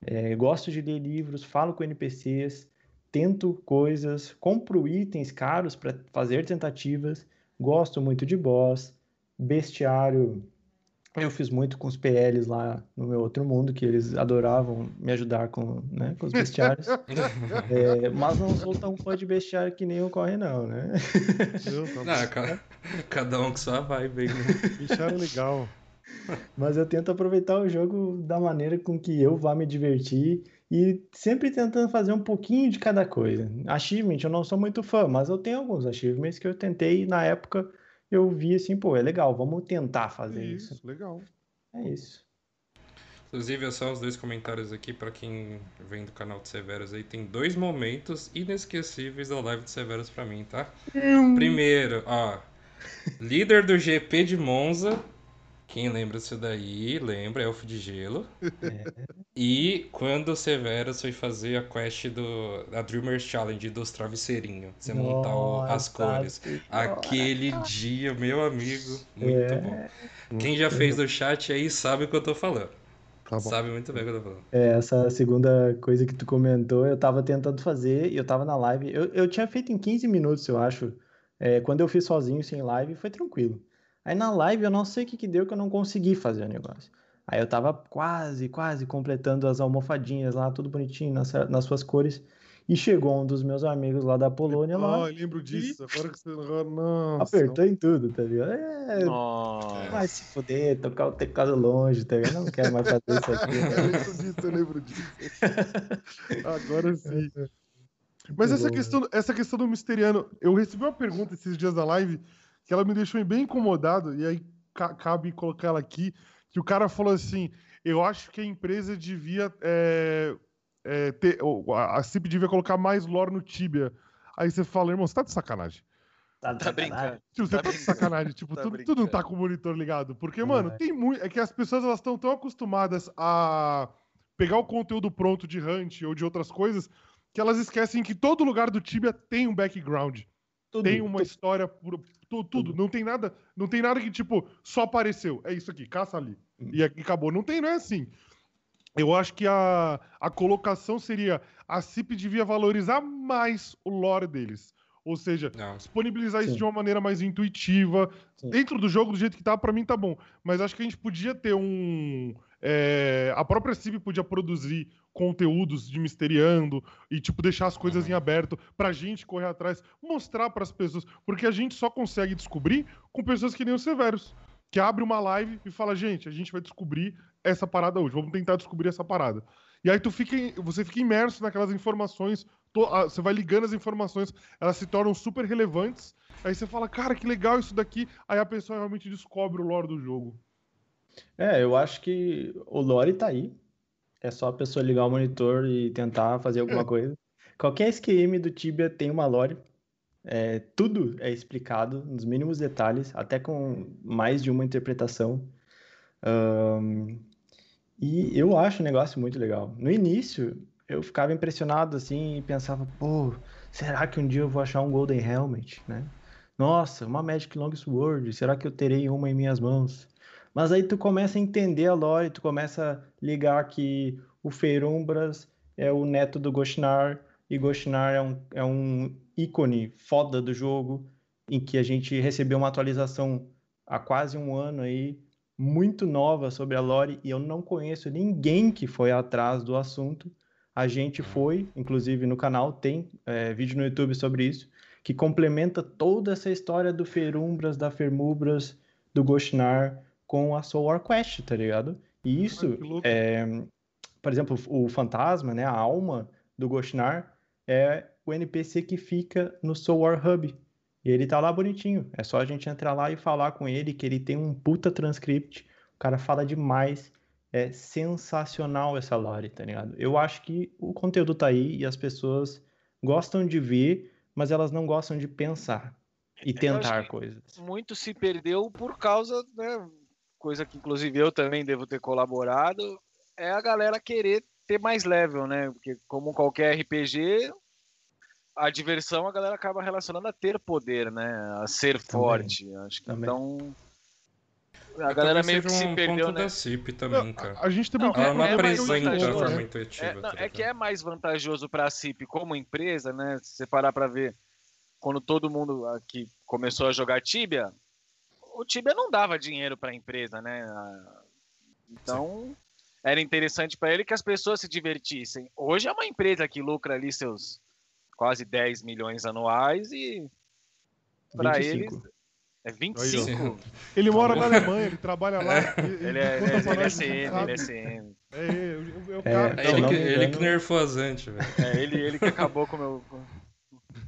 É, gosto de ler livros, falo com NPCs, tento coisas, compro itens caros para fazer tentativas. Gosto muito de boss, bestiário. Eu fiz muito com os PLs lá no meu outro mundo, que eles adoravam me ajudar com, né, com os bestiários. É, mas não sou tão fã de bestiário que nem o Corre, não, né? Tá Não, ca- cada um com sua vibe aí, né? Bicharam legal. Mas eu tento aproveitar o jogo da maneira com que eu vá me divertir e sempre tentando fazer um pouquinho de cada coisa. Achievement, eu não sou muito fã, mas eu tenho alguns achievements que eu tentei e na época eu vi assim, pô, é legal, vamos tentar fazer isso. Isso, legal. É isso. Inclusive, é só os dois comentários aqui pra quem vem do canal de Severus aí. Tem dois momentos inesquecíveis da live de Severus pra mim, tá? Primeiro, ó. Líder do GP de Monza. Quem lembra disso daí? Lembra, Elfo de Gelo. E quando o Severus foi fazer a quest do, da Dreamers Challenge dos travesseirinhos. Você montar o- as Nossa cores. Aquele dia, meu amigo, muito É. bom. Quem já fez do chat aí sabe o que eu tô falando. Tá bom. Sabe muito bem o que eu tô falando. É, essa segunda coisa que tu comentou, eu tava tentando fazer e eu tava na live. Eu, eu tinha feito em 15 minutos, eu acho. É, quando eu fiz sozinho, sem live, foi tranquilo. Aí na live eu não sei o que que deu que eu não consegui fazer o negócio. Aí eu tava quase, quase completando as almofadinhas lá, tudo bonitinho, nas, nas suas cores. E chegou um dos meus amigos lá da Polônia lá. Ah, eu lembro disso. Agora que você. Nossa. Apertou em tudo, tá ligado? É, Nossa. vai se fuder, tocar o teclado longe, tá ligado? Eu não quero mais fazer isso aqui. Eu né? lembro disso, eu lembro disso. Agora sim. Mas essa questão, essa questão do misteriano, eu recebi uma pergunta esses dias da live que ela me deixou bem incomodado, e aí ca- cabe colocar ela aqui, que o cara falou assim, eu acho que a empresa devia é, é, ter, ou a CIP devia colocar mais lore no Tibia. Aí você fala, irmão, você tá de sacanagem. Tá, Tá sacanagem. brincando. Tipo, você Tá tá, de sacanagem. Tipo, Tá tu, tu não tá com o monitor ligado. Porque, mano, é. tem muito. É que as pessoas elas estão tão acostumadas a pegar o conteúdo pronto de Hunt ou de outras coisas que elas esquecem que todo lugar do Tibia tem um background. Tudo, tem uma tudo. história. Por, tu- tudo. Não tem nada. Não tem nada que, tipo, só apareceu. É isso aqui, caça ali. Hum. E, aqui acabou. Não tem, não é assim. Eu acho que a, a colocação seria. A CIP devia valorizar mais o lore deles. Ou seja, Não. disponibilizar isso Sim. de uma maneira mais intuitiva. Sim. Dentro do jogo, do jeito que tá, pra mim tá bom. Mas acho que a gente podia ter um. É, a própria CIB podia produzir conteúdos de misteriando e, tipo, deixar as coisas em aberto pra gente correr atrás, mostrar pras pessoas. Porque a gente só consegue descobrir com pessoas que nem o Severus. Que abre uma live e fala, gente, a gente vai descobrir essa parada hoje. Vamos tentar descobrir essa parada. E aí tu fica, você fica imerso naquelas informações, você vai ligando as informações, elas se tornam super relevantes. Aí você fala, cara, que legal isso daqui. Aí a pessoa realmente descobre o lore do jogo. É, eu acho que o lore tá aí. É só a pessoa ligar o monitor e tentar fazer alguma coisa. Qualquer SQM do Tibia tem uma lore. É, tudo é explicado nos mínimos detalhes, até com mais de uma interpretação. Ahn, e eu acho o negócio muito legal. No início, eu ficava impressionado assim e pensava, pô, será que um dia eu vou achar um Golden Helmet, né? Nossa, uma Magic Longsword, será que eu terei uma em minhas mãos? Mas aí tu começa a entender a lore, tu começa a ligar que o Ferumbras é o neto do Goshinar, e Goshinar é um, é um ícone foda do jogo, em que a gente recebeu uma atualização há quase um ano aí, muito nova sobre a lore, e eu não conheço ninguém que foi atrás do assunto. A gente foi, inclusive no canal tem é, vídeo no YouTube sobre isso, que complementa toda essa história do Ferumbras, da Fermubras, do Goshinar com a Soul War Quest, tá ligado? E isso, louco. é, por exemplo, o fantasma, né, a alma do Goshinar é o NPC que fica no Soul War Hub. E ele tá lá bonitinho. É só a gente entrar lá e falar com ele que ele tem um puta transcript. O cara fala demais. É sensacional essa lore, tá ligado? Eu acho que o conteúdo tá aí e as pessoas gostam de ver, mas elas não gostam de pensar e tentar coisas. muito se perdeu por causa, né, coisa que inclusive eu também devo ter colaborado, é a galera querer ter mais level, né? Porque como qualquer RPG, a diversão a galera acaba relacionando a ter poder, né? A ser forte. Acho que Também. então a galera meio que seja se um perdeu, ponto né? da CIP também, cara. A, a gente também Não, Ela não é mais apresenta de vantajoso, forma né? intuitiva. É, não, tá é que é mais vantajoso para a CIP como empresa, né? Se você parar para ver, quando todo mundo aqui começou a jogar Tibia, o Tibia não dava dinheiro para a empresa, né? A- Então, era interessante para ele que as pessoas se divertissem. Hoje é uma empresa que lucra ali seus quase 10 milhões anuais e para 25. eles é 25. Ele mora na Alemanha, ele trabalha lá. Ele é, ele é, ele é CM, ele é CM. É, é, é, é o É, cara. É ele, que, me ele que engano- nerfou a Zante, velho. É, ele, ele que acabou com o meu.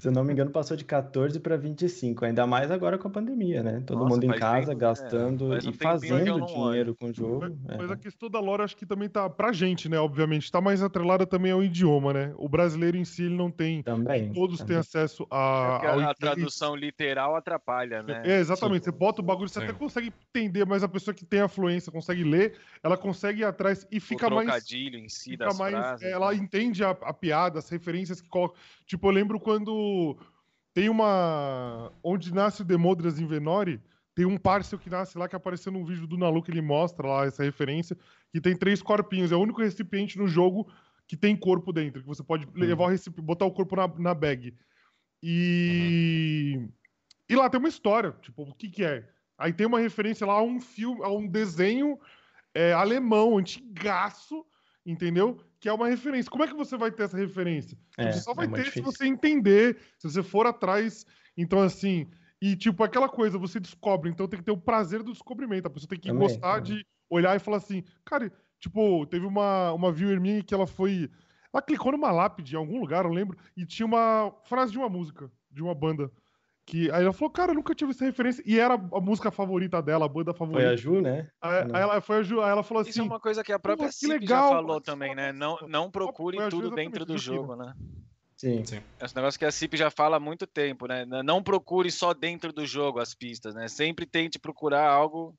Se eu não me engano, passou de 14 para 25, ainda mais agora com a pandemia, né? Todo Nossa, mundo em casa, tempo, gastando é, e fazendo dinheiro com o jogo. Mas, é. mas a questão da lore, acho que também tá pra gente, né? Obviamente, tá mais atrelada também ao idioma, né? O brasileiro em si, ele não tem. Também. Todos têm também. acesso É a. ao a, a tradução literal atrapalha, né? É, exatamente. Você bota o bagulho, você Sim. até consegue entender, mas a pessoa que tem a fluência, consegue ler, ela consegue ir atrás e fica o mais. em si Fica das mais. frases. ela né? entende a, a piada, as referências que coloca. Tipo, eu lembro quando tem uma. Onde nasce o Demodras em Venori, tem um parcel que nasce lá que apareceu num vídeo do Nalu que ele mostra lá essa referência, que tem três corpinhos. É o único recipiente no jogo que tem corpo dentro, que você pode levar o recipiente, botar o corpo na, na bag. E. E lá tem uma história, tipo, o que que é? Aí tem uma referência lá a um filme, a um desenho é, alemão, antigaço, entendeu? Que é uma referência. Como é que você vai ter essa referência? É, você só vai é ter se difícil. você entender, se você for atrás. Então, assim, e tipo, aquela coisa, você descobre, então tem que ter o prazer do descobrimento. A pessoa tem que Também, gostar também. de olhar e falar assim, cara, tipo, teve uma, uma viewer minha que ela foi. Ela clicou numa lápide em algum lugar, eu lembro, e tinha uma frase de uma música, de uma banda. Que, aí ela falou, cara, eu nunca tive essa referência. E era a música favorita dela, a banda Foi favorita. a Ju, né? Aí, aí ela foi a Ju, aí ela falou assim. Isso é uma coisa que a própria que CIP já legal, falou mas também, né? Não, não procure Foi tudo dentro do jogo, né? Sim. É um negócio que a CIP já fala há muito tempo, né? Não procure só dentro do jogo as pistas, né? Sempre tente procurar algo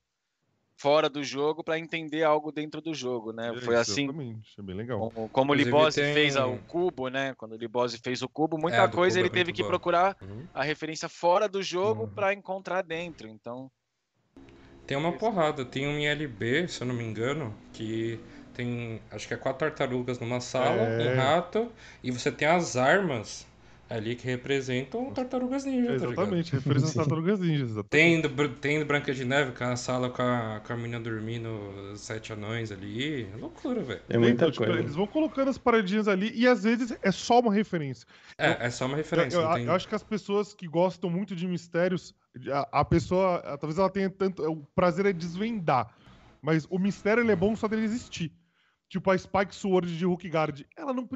fora do jogo para entender algo dentro do jogo, né? É, Foi assim Exatamente, é bem legal. como, como o Libose tem- fez o cubo, né? Quando o Libose fez o cubo, muita É, coisa cubo ele é teve muito que boa. procurar Uhum. a referência fora do jogo Uhum. para encontrar dentro. Então, Tem uma porrada, tem um ILB, se eu não me engano, que tem, acho que é quatro tartarugas numa sala, É. um rato, e você tem as armas ali que representam tartarugas ninja, tá ligado? Exatamente, às Sim. tartarugas ninjas. exatamente. Tem do, Br- tem do Branca de Neve, com a sala com a, com a menina dormindo, os sete anões ali. É loucura, velho. Tem muita Então, tipo, coisa. eles vão colocando as paradinhas ali e às vezes é só uma referência. É, é só uma Eu, referência. eu- tem... eu acho que as pessoas que gostam muito de mistérios, a, a pessoa, a- talvez ela tenha tanto. O prazer é desvendar. Mas o mistério ele é bom só dele existir. Tipo a Spike Sword de Hookguard. Ela não,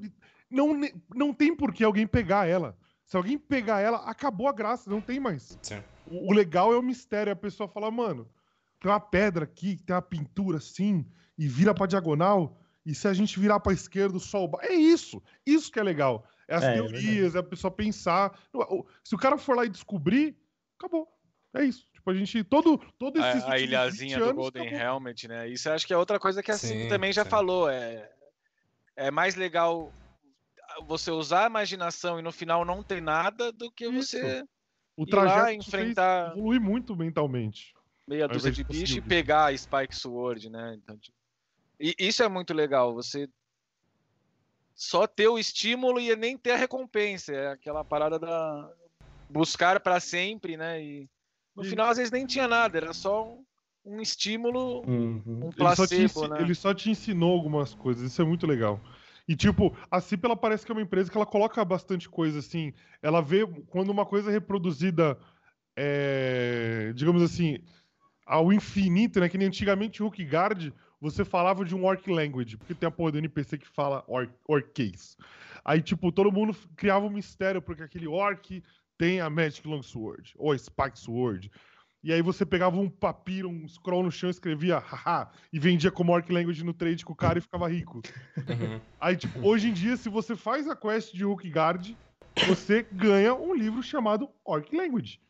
não, não tem por que alguém pegar ela. Se alguém pegar ela, acabou a graça, não tem mais. Sim. O, o legal é o mistério. A pessoa fala, mano, tem uma pedra aqui, tem uma pintura assim, e vira pra diagonal. E se a gente virar pra esquerda, o sol. É isso. Isso que é legal. É as É, é teorias, é a pessoa pensar. Se o cara for lá e descobrir, acabou. É isso. Tipo, a gente. Todo, todo esse. a, a 20 ilhazinha do anos, Golden acabou. Helmet, né? Isso eu acho que é outra coisa que a Sim, também já sim. falou. É, é mais legal você usar a imaginação e no final não ter nada do que Isso. você O ir lá trajeto fez enfrentar- evoluir muito mentalmente. meia dúzia de bicho e pegar a Spike Sword, né? Então, tipo, e isso é muito legal, você só ter o estímulo e nem ter a recompensa, é aquela parada da buscar pra sempre, né? E no Isso. final às vezes nem tinha nada, era só um, um estímulo, Uhum. um Ele só, te placebo, né? ele só te ensinou algumas coisas, isso é muito legal. E, tipo, a CIP, ela parece que é uma empresa que ela coloca bastante coisa, assim. Ela vê quando uma coisa é reproduzida, é, digamos assim, ao infinito, né? Que nem antigamente o Guard você falava de um orc language, porque tem a porra do NPC que fala orc, orquês. Aí, tipo, todo mundo criava um mistério, porque aquele orc tem a Magic Longsword, ou a Spike Sword. E aí você pegava um papiro, um scroll no chão, escrevia haha, e vendia como orc language no trade com o cara e ficava rico. Uhum. Aí, tipo, hoje em dia, se você faz a quest de Hookguard, você ganha um livro chamado Orc Language.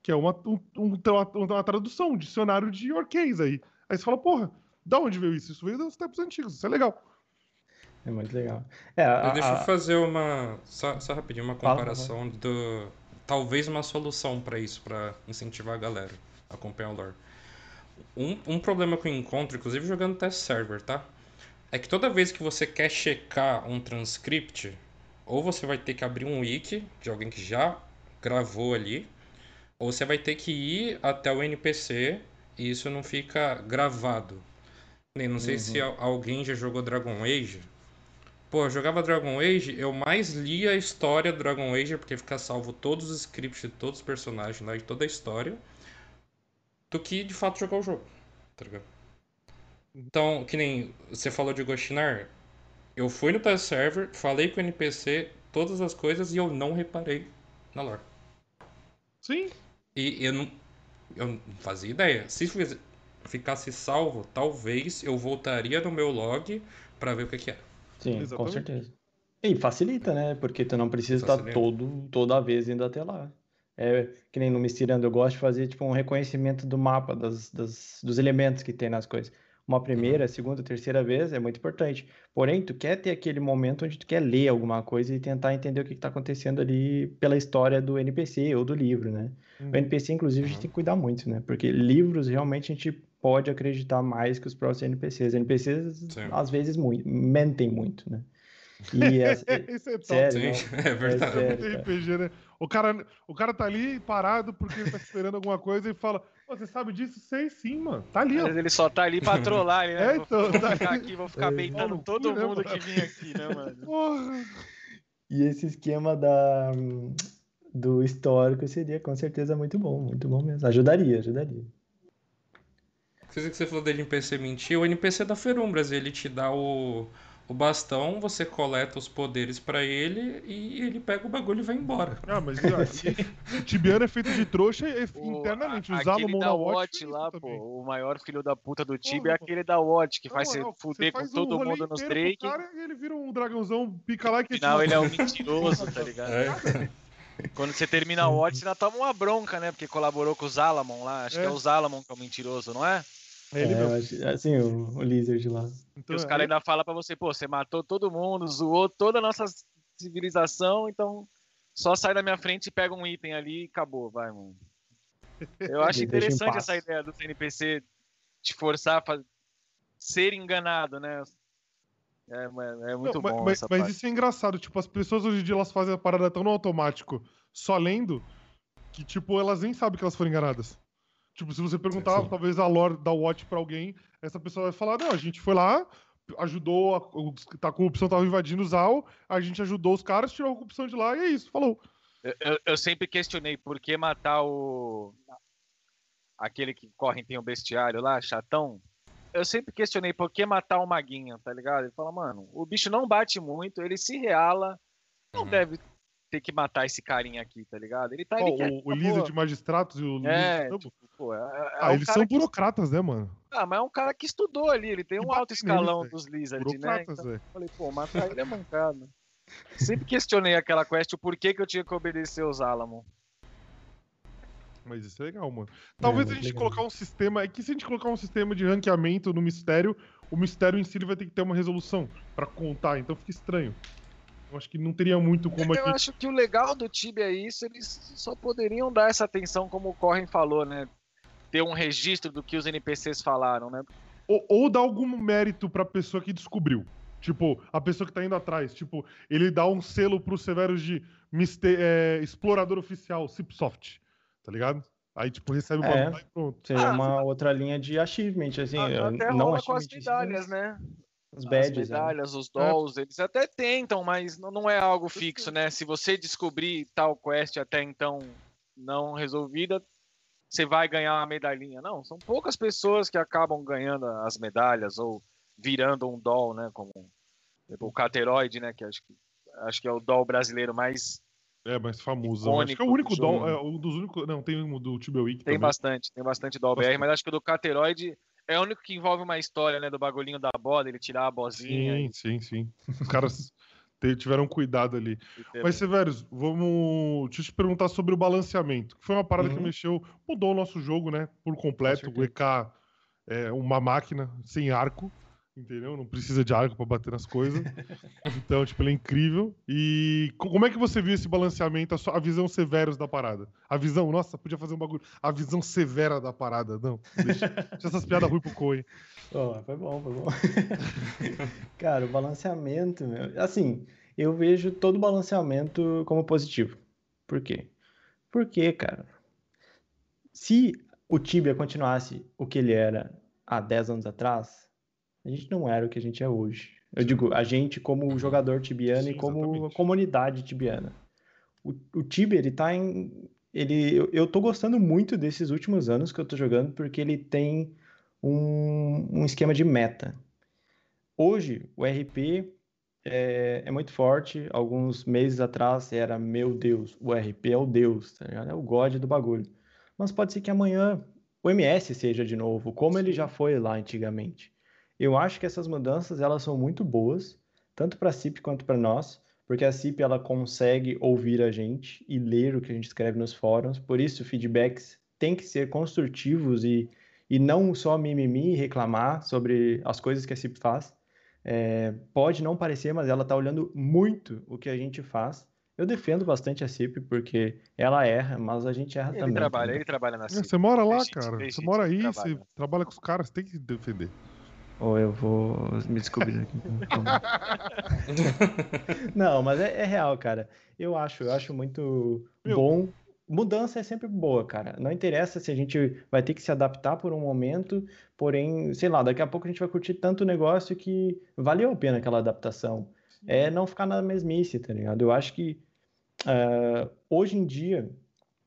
Que é uma, um- um- uma, tradução, um dicionário de orquês aí. Aí você fala, porra, da onde veio isso? Isso veio dos tempos antigos, isso é legal. É muito legal. É, a, Mas deixa eu a- fazer uma. Só, só rapidinho, uma Fala, comparação do. Talvez uma solução pra isso, pra incentivar a galera a acompanhar o lore. Um, um problema que eu encontro, inclusive jogando test server, tá? É que toda vez que você quer checar um transcript, ou você vai ter que abrir um wiki de alguém que já gravou ali, ou você vai ter que ir até o NPC e isso não fica gravado. Nem não sei se al- alguém já jogou Dragon Age. Pô, eu jogava Dragon Age, eu mais lia a história do Dragon Age, porque fica salvo todos os scripts de todos os personagens lá, de toda a história, do que de fato jogar o jogo, tá ligado? Então, que nem você falou de Ghostinar, eu fui no test server, falei com o NPC todas as coisas e eu não reparei na lore. Sim, E eu não, eu não fazia ideia. Se ficasse salvo, talvez eu voltaria no meu log pra ver o que, que é. Sim, com Exatamente. certeza. E facilita, né? Porque tu não precisa estar Facilita. todo, toda vez indo até lá. É que nem no Mistirando, eu gosto de fazer tipo um reconhecimento do mapa, das, das- dos elementos que tem nas coisas. Uma primeira, segunda, terceira vez é muito importante. Porém, tu quer ter aquele momento onde tu quer ler alguma coisa e tentar entender o que está acontecendo ali pela história do NPC ou do livro, né? Uhum. O NPC, inclusive, a gente Uhum. tem que cuidar muito, né? Porque livros realmente a gente pode acreditar mais que os próprios NPCs. NPCs, Sim. às vezes, muito, mentem muito, né? E essa- Isso é top. sério, Sim, não, é verdade. sério, Tem cara. RPG, né? O cara, o cara tá ali parado porque ele tá esperando alguma coisa e fala: "Pô, Você sabe disso? Sei sim, mano. Tá ali, ó. ele só tá ali pra trollar, ele, né? É, vou, então, vou tá ficar ali. aqui, vou ficar É. beitando no todo né, mundo mano? que vinha aqui, né, mano? Porra. E esse esquema da, do histórico seria com certeza muito bom, muito bom mesmo. Ajudaria, ajudaria. Coisa que você falou dele NPC mentir, o NPC da Ferumbras, ele te dá o, o bastão, você coleta os poderes pra ele e ele pega o bagulho e vai embora. Ah, mas ó, o Tibiano é feito de trouxa e- O- internamente. a- O aquele Salomon da Watch Watch lá, também. pô, o maior filho da puta do Tibia é aquele da Watch, que Na faz você moral, fuder com faz um todo mundo nos Drake. Cara, ele vira um dragãozão, pica lá No que final ele é um mentiroso, tá ligado? É. Quando você termina a Watch, você ainda toma uma bronca, né? Porque colaborou com o Zalamon lá. Acho que É. é o Zalamon que é o mentiroso, não é? É ele É, acho- assim, o, o Lizard lá. E Então, os é- caras ainda falam pra você, pô, você matou todo mundo, zoou toda a nossa civilização, então só sai da minha frente e pega um item ali e acabou, vai, mano. Eu acho interessante essa ideia do CNPC te forçar a ser enganado, né? É, mano, é muito Não, bom mas, essa mas parte. isso é engraçado, tipo, as pessoas hoje em dia elas fazem a parada tão no automático, só lendo, que, tipo, elas nem sabem que elas foram enganadas. Tipo, se você perguntar, Sim. talvez, a lore da Watch pra alguém, essa pessoa vai falar, não, a gente foi lá, ajudou, a, tá, a corrupção tava invadindo o Zal, a gente ajudou os caras, tirou a corrupção de lá, e é isso, falou. Eu, eu- eu sempre questionei por que matar o. Aquele que corre e tem o bestiário lá, chatão. Eu sempre questionei por que matar o Maguinha, tá ligado? Ele fala, mano, o bicho não bate muito, ele se reala, não Uhum. deve ter que matar esse carinha aqui, tá ligado? Ele tá ali que o, o Lisa de Magistratos e o É, de Campo, tipo, pô, é, é ah, um eles são que- burocratas, né, mano? Ah, mas é um cara que estudou ali, ele tem um alto escalão dos Lizard, né? Burocratas, Então, falei, pô, matar ele é mancada. Sempre questionei aquela quest, o porquê que eu tinha que obedecer os Alamon. Mas isso é legal, mano. Talvez a muito gente legal. colocar um sistema. É que se a gente colocar um sistema de ranqueamento no mistério, o mistério em si ele vai ter que ter uma resolução pra contar, então fica estranho. Eu acho que não teria muito como Eu aqui. acho que o legal do Tibia é isso, eles só poderiam dar essa atenção como o Corrin falou, né? Ter um registro do que os NPCs falaram, né? Ou, ou dar algum mérito pra pessoa que descobriu. Tipo, a pessoa que tá indo atrás. Tipo, ele dá um selo pro Severus de mister- é, explorador oficial, Cipsoft. Tá ligado? Aí, tipo, recebe o É. bagulho e pronto. Seria Ah, uma outra linha de achievement, assim, A- Até não rola com as medalhas, né? Os As badges, né? medalhas, os dolls, eles até tentam, mas não- não é algo fixo, né? Se você descobrir tal quest até então não resolvida, você vai ganhar uma medalhinha. Não, são poucas pessoas que acabam ganhando as medalhas ou virando um doll, né? Como o Cateroide, né? Que acho que, acho que é o doll brasileiro mais. É, mais famoso. Acho que é o único do dom. jogo. É, um dos únicos. Não, tem um do Tibia Wiki Tem também. bastante, tem bastante doll BR, Bastante. mas acho que o do Cateroide é o único que envolve uma história, né? Do bagulhinho da bola, ele tirar a bozinha. Sim, sim, sim. Os caras tiveram cuidado ali. e Mas, Severus, vamos. Deixa eu te perguntar sobre o balanceamento. Que foi uma parada que Uhum. mexeu, mudou o nosso jogo, né? Por completo. Com O EK é uma máquina sem arco, entendeu? Não precisa de arco pra bater nas coisas. então, tipo, ele é incrível. E co- como é que você viu esse balanceamento, a, sua, a visão Severus da parada? A visão, nossa, podia fazer um bagulho. A visão severa da parada. Não, deixa, deixa essas piadas ruins pro Coi. Ó, foi bom, foi bom. Cara, o balanceamento, meu, assim, eu vejo todo balanceamento como positivo. Por quê? Porque, cara, se o Tibia continuasse o que ele era há 10 anos atrás, a gente não era o que a gente é hoje. Eu digo, a gente como jogador tibiano e Sim, como exatamente. comunidade tibiana. O, o Tibia, ele tá em... Ele, eu, eu tô gostando muito desses últimos anos que eu tô jogando, porque ele tem um, um esquema de meta. Hoje, o RP é, é muito forte. Alguns meses atrás era, meu Deus, o RP é o Deus, tá ligado? É o God do bagulho. Mas pode ser que amanhã o MS seja de novo, como ele já foi lá antigamente. Eu acho que essas mudanças elas são muito boas, tanto para a CIP quanto para nós, porque a CIP ela consegue ouvir a gente e ler o que a gente escreve nos fóruns. Por isso, feedbacks têm que ser construtivos e, e não só mimimi e reclamar sobre as coisas que a CIP faz. É, pode não parecer, mas ela está olhando muito o que a gente faz. Eu defendo bastante a CIP porque ela erra, mas a gente erra Ele também. trabalha, entendeu? ele trabalha na É, CIP. Você mora lá, cara. Você mora aí, trabalha. você trabalha com os caras, você tem que defender. Ou eu vou me descobrir aqui. Não, mas é, é real, cara. Eu acho, eu acho muito Meu. bom. Mudança é sempre boa, cara. Não interessa se a gente vai ter que se adaptar por um momento, porém, sei lá, daqui a pouco a gente vai curtir tanto o negócio que valeu a pena aquela adaptação. É não ficar na mesmice, tá ligado? Eu acho que ah, hoje em dia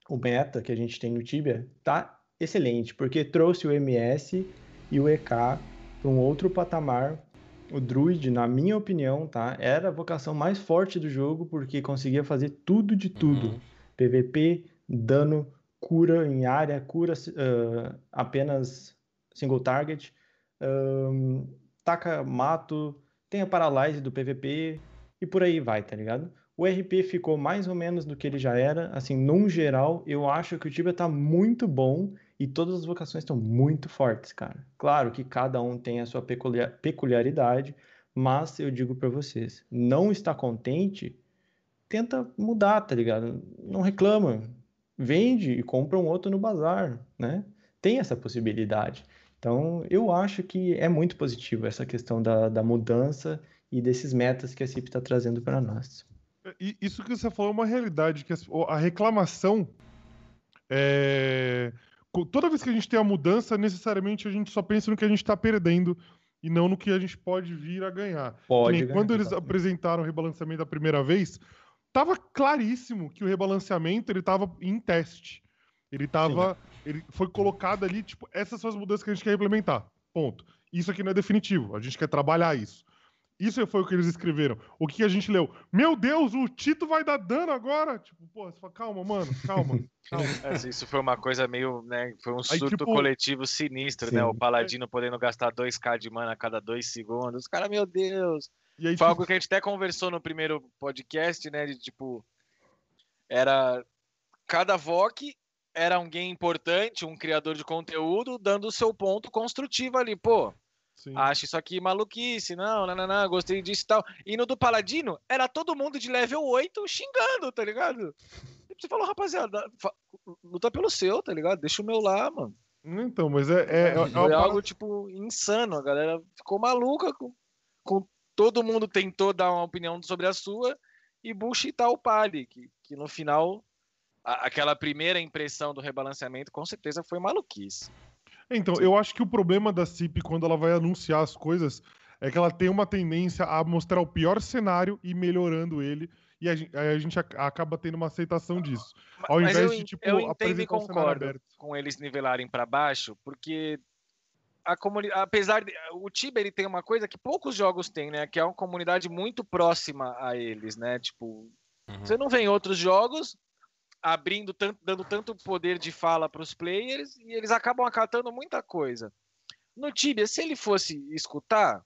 o meta que a gente tem no Tibia tá excelente, porque trouxe o MS e o EK para um outro patamar. O Druid, na minha opinião, tá, era a vocação mais forte do jogo porque conseguia fazer tudo de tudo. Uhum. PVP, dano, cura em área, cura ah, apenas single target, ahn, taca mato, tem a paralyze do PVP e por aí vai, tá ligado? O RP ficou mais ou menos do que ele já era, assim, num geral, eu acho que o Tibia tá muito bom e todas as vocações estão muito fortes, cara. Claro que cada um tem a sua peculiar- peculiaridade, mas eu digo pra vocês, não está contente, tenta mudar, tá ligado? Não reclama. Vende e compra um outro no bazar, né? Tem essa possibilidade. Então, eu acho que é muito positivo essa questão da, da mudança e desses metas que a CIP está trazendo para nós. Isso que você falou é uma realidade, que a reclamação é, Toda vez que a gente tem a mudança, necessariamente a gente só pensa no que a gente está perdendo e não no que a gente pode vir a ganhar. Pode ganhar, quando eles exatamente. apresentaram o rebalanceamento da primeira vez, tava claríssimo que o rebalanceamento ele tava em teste. Ele tava, ele foi colocado ali, tipo, essas são as mudanças que a gente quer implementar. Ponto. Isso aqui não é definitivo, a gente quer trabalhar isso. Isso foi o que eles escreveram. O que a gente leu? Meu Deus, o Tito vai dar dano agora? Tipo, pô, você fala, calma, mano, calma. calma. Mas Isso foi uma coisa meio, né? Foi um Aí, surto tipo- coletivo sinistro, né? Sim. O Paladino podendo gastar 2k de mana a cada dois segundos. Os caras, meu Deus. E aí, Foi tipo, algo que a gente até conversou no primeiro podcast, né? De tipo. Era. Cada VOC era alguém importante, um criador de conteúdo, dando o seu ponto construtivo ali. Pô, sim. acho isso aqui maluquice, não, não, não, não, gostei disso e tal. E no do Paladino, era todo mundo de level 8 xingando, tá ligado? Você falou, rapaziada, luta pelo seu, tá ligado? Deixa o meu lá, mano. Então, mas é, é, é parada- algo, tipo, insano. A galera ficou maluca com, com todo mundo tentou dar uma opinião sobre a sua e bullshitar o Pali, que, que no final, a- aquela primeira impressão do rebalanceamento com certeza foi maluquice. Então, eu acho que o problema da CIP quando ela vai anunciar as coisas é que ela tem uma tendência a mostrar o pior cenário e melhorando ele. E a gente, aí a gente ac- acaba tendo uma aceitação disso. Ao Mas invés eu, de, tipo, eu entendo e concordo com eles nivelarem para baixo, porque a comunidade, apesar de o Tibia ele tem uma coisa que poucos jogos têm, né, que é uma comunidade muito próxima a eles, né? Tipo, Uhum. Você não vê em outros jogos abrindo tanto, dando tanto poder de fala para os players e eles acabam acatando muita coisa. No Tibia, se ele fosse escutar,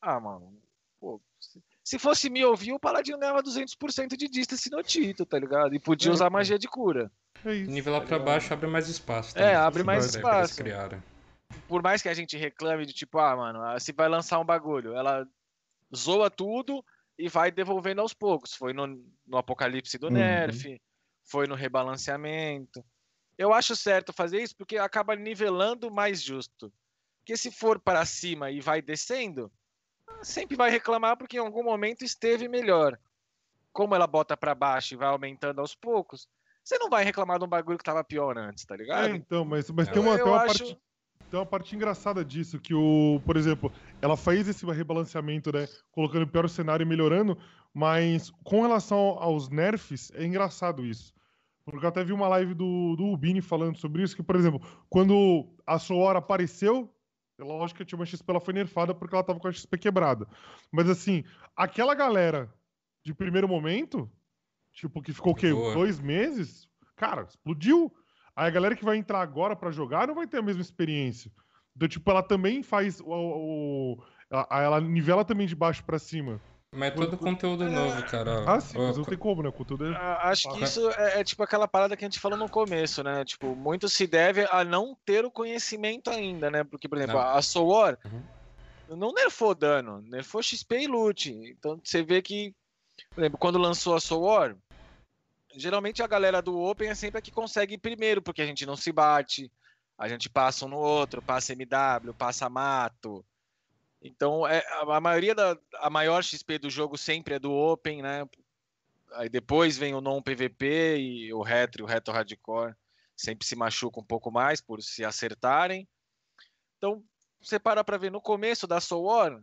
ah, mano, pô, se, se fosse me ouvir, o Paladino ganhava 200% de distance no Tito, tá ligado? E podia É, usar magia de cura. É isso. Nivelar pra baixo abre mais espaço. É, também, abre mais espaço. Por mais que a gente reclame de tipo, ah, mano, ah, se vai lançar um bagulho, ela zoa tudo e vai devolvendo aos poucos. Foi no, no apocalipse do Uhum. Nerf, foi no rebalanceamento. Eu acho certo fazer isso porque acaba nivelando mais justo. Porque se for para cima e vai descendo, sempre vai reclamar porque em algum momento esteve melhor. Como ela bota para baixo e vai aumentando aos poucos, você não vai reclamar de um bagulho que tava pior antes, tá É, ligado? então, mas, mas tem uma, tem uma acho- parte. Tem uma parte engraçada disso, que o, por exemplo, ela fez esse rebalanceamento, né? Colocando o pior cenário e melhorando, mas com relação aos nerfs, é engraçado isso. Porque eu até vi uma live do, do Rubini falando sobre isso, que, por exemplo, quando a Soora apareceu, é lógico que a Tima XP ela foi nerfada porque ela tava com a XP quebrada. Mas assim, aquela galera de primeiro momento, tipo, que ficou o quê? Dois meses? Cara, explodiu. Aí a galera que vai entrar agora pra jogar não vai ter a mesma experiência. Então, tipo, ela também faz o. o- ela, ela nivela também de baixo pra cima. Mas é todo conteúdo novo, cara. Ah, sim, mas não tem como, né? O conteúdo é. Ah, Acho que isso é, é tipo aquela parada que a gente falou no começo, né? Tipo, muito se deve a não ter o conhecimento ainda, né? Porque, por exemplo, Não. a Soul War Uhum. não nerfou dano, nerfou XP e loot. Então você vê que, por exemplo, quando lançou a Soul War, geralmente a galera do Open é sempre a que consegue ir primeiro, porque a gente não se bate, a gente passa um no outro, passa MW, passa mato. Então, é, a, maioria da a maior XP do jogo sempre é do Open, né? Aí depois vem o non PVP e o retro, o retro hardcore sempre se machuca um pouco mais por se acertarem. Então, você para para ver no começo da Soul War,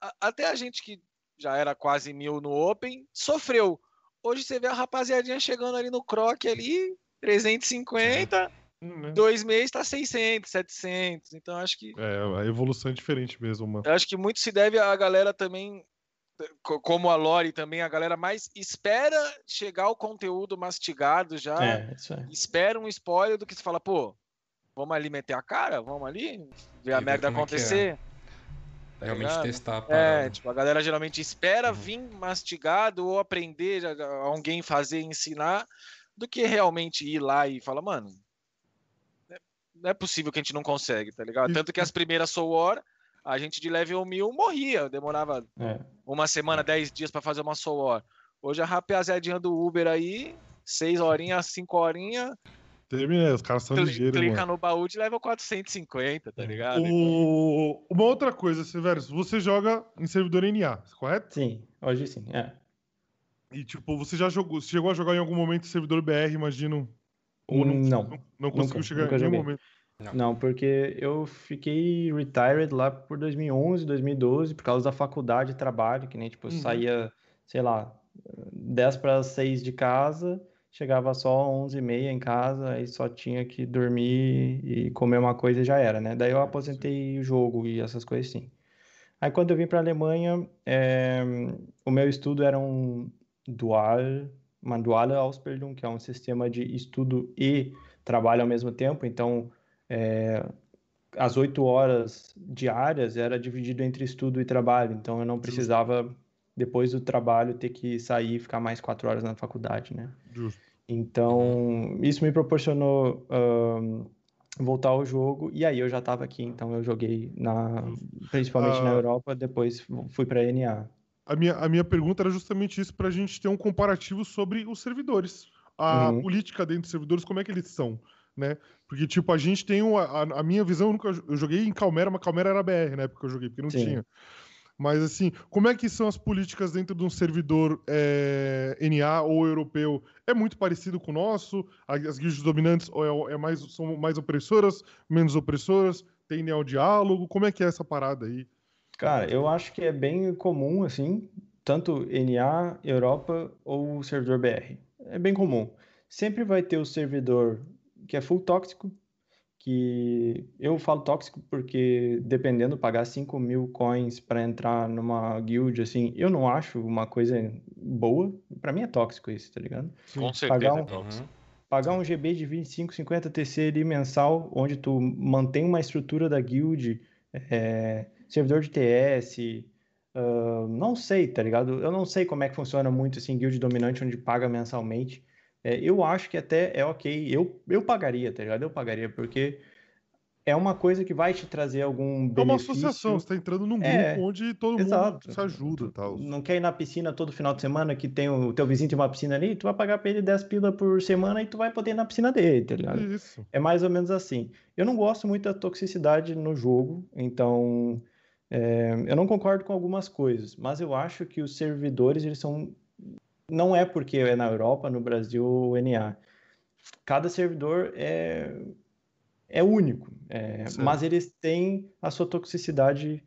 a, até a gente que já era quase mil no Open sofreu. Hoje você vê a rapaziadinha chegando ali no Croc ali, 350, Hum, dois meses tá 600, 700. Então acho que É, a evolução é diferente mesmo, mano. eu acho que muito se deve à galera também co- como a Lore também, a galera mais espera chegar o conteúdo mastigado já, É, isso é. espera um spoiler do que se fala, pô, vamos ali meter a cara, vamos ali ver a ver merda é que é. acontecer. tá Realmente testar a É, parada. tipo, a galera geralmente espera Uhum. vir mastigado ou aprender, alguém fazer, ensinar, do que realmente ir lá e falar, mano, não é possível que a gente não consegue, tá ligado? Tanto que as primeiras Soul War, a gente de level 1000 morria, demorava É. uma semana, 10 dias pra fazer uma Soul War. Hoje a rapaziadinha do Uber aí, 6 horinhas, 5 horinhas, Terminei, os caras são ligeiros, clica mano. no baú de level 450, tá ligado? O... Uma outra coisa, Severus, você joga em servidor NA, correto? Sim, hoje sim. É. E, tipo, você já jogou, você chegou a jogar em algum momento em servidor BR, imagino? Ou não, Não, não, não conseguiu nunca, chegar nunca em nenhum momento. Não, porque eu fiquei retired lá por 2011, 2012, por causa da faculdade e trabalho, que nem, tipo, Uhum. saía, sei lá, 10 para 6 de casa, chegava só 11 e meia em casa, aí só tinha que dormir e comer uma coisa e já era, né? Daí eu aposentei o jogo e essas coisas assim. Aí quando eu vim para a Alemanha, eh, o meu estudo era um dual, uma duale Ausbildung, que é um sistema de estudo e trabalho ao mesmo tempo, então é, as oito horas diárias era dividido entre estudo e trabalho, então eu não precisava, depois do trabalho, ter que sair e ficar mais quatro horas na faculdade, né? Justo. Então, isso me proporcionou ahn, voltar ao jogo, e aí eu já estava aqui, então eu joguei na, principalmente na Ah. Europa, depois fui para a NA. A minha, a minha pergunta era justamente isso, pra gente ter um comparativo sobre os servidores. A Uhum. política dentro dos servidores, como é que eles são, né? Porque, tipo, a gente tem uma, a, a minha visão, eu, nunca, eu joguei em Calmera, mas Calmera era BR na época que eu joguei, porque não Sim. tinha. Mas, assim, como é que são as políticas dentro de um servidor é, NA ou europeu? É muito parecido com o nosso? A- As guildas dominantes ou é, é mais, são mais opressoras, menos opressoras? Tendem ao diálogo? Como é que é essa parada aí? Cara, eu acho que é bem comum, assim, tanto NA, Europa ou servidor BR. É bem comum. Sempre vai ter o servidor que é full tóxico, que eu falo tóxico porque dependendo, pagar 5 mil coins para entrar numa guild, assim, eu não acho uma coisa boa. Pra mim é tóxico isso, tá ligado? Com certeza. Pagar é um- tóxico. pagar um GB de 25, 50 TC ali mensal, onde tu mantém uma estrutura da guild, é, servidor de TS, ah, não sei, tá ligado? Eu não sei como é que funciona muito assim, guild dominante, onde paga mensalmente. É, eu acho que até é ok, eu, eu pagaria, tá ligado? Eu pagaria, porque é uma coisa que vai te trazer algum É uma benefício. associação, você tá entrando num grupo É, onde todo Exato. mundo se ajuda e tal. Não quer ir na piscina todo final de semana, que tem o teu vizinho tem uma piscina ali, tu vai pagar pra ele 10 pila por semana e tu vai poder ir na piscina dele, tá ligado? Isso. É mais ou menos assim. Eu não gosto muito da toxicidade no jogo, então é, eu não concordo com algumas coisas, mas eu acho que os servidores, eles são. Não é porque é na Europa, no Brasil ou NA. Cada servidor é, é único, é, mas eles têm a sua toxicidade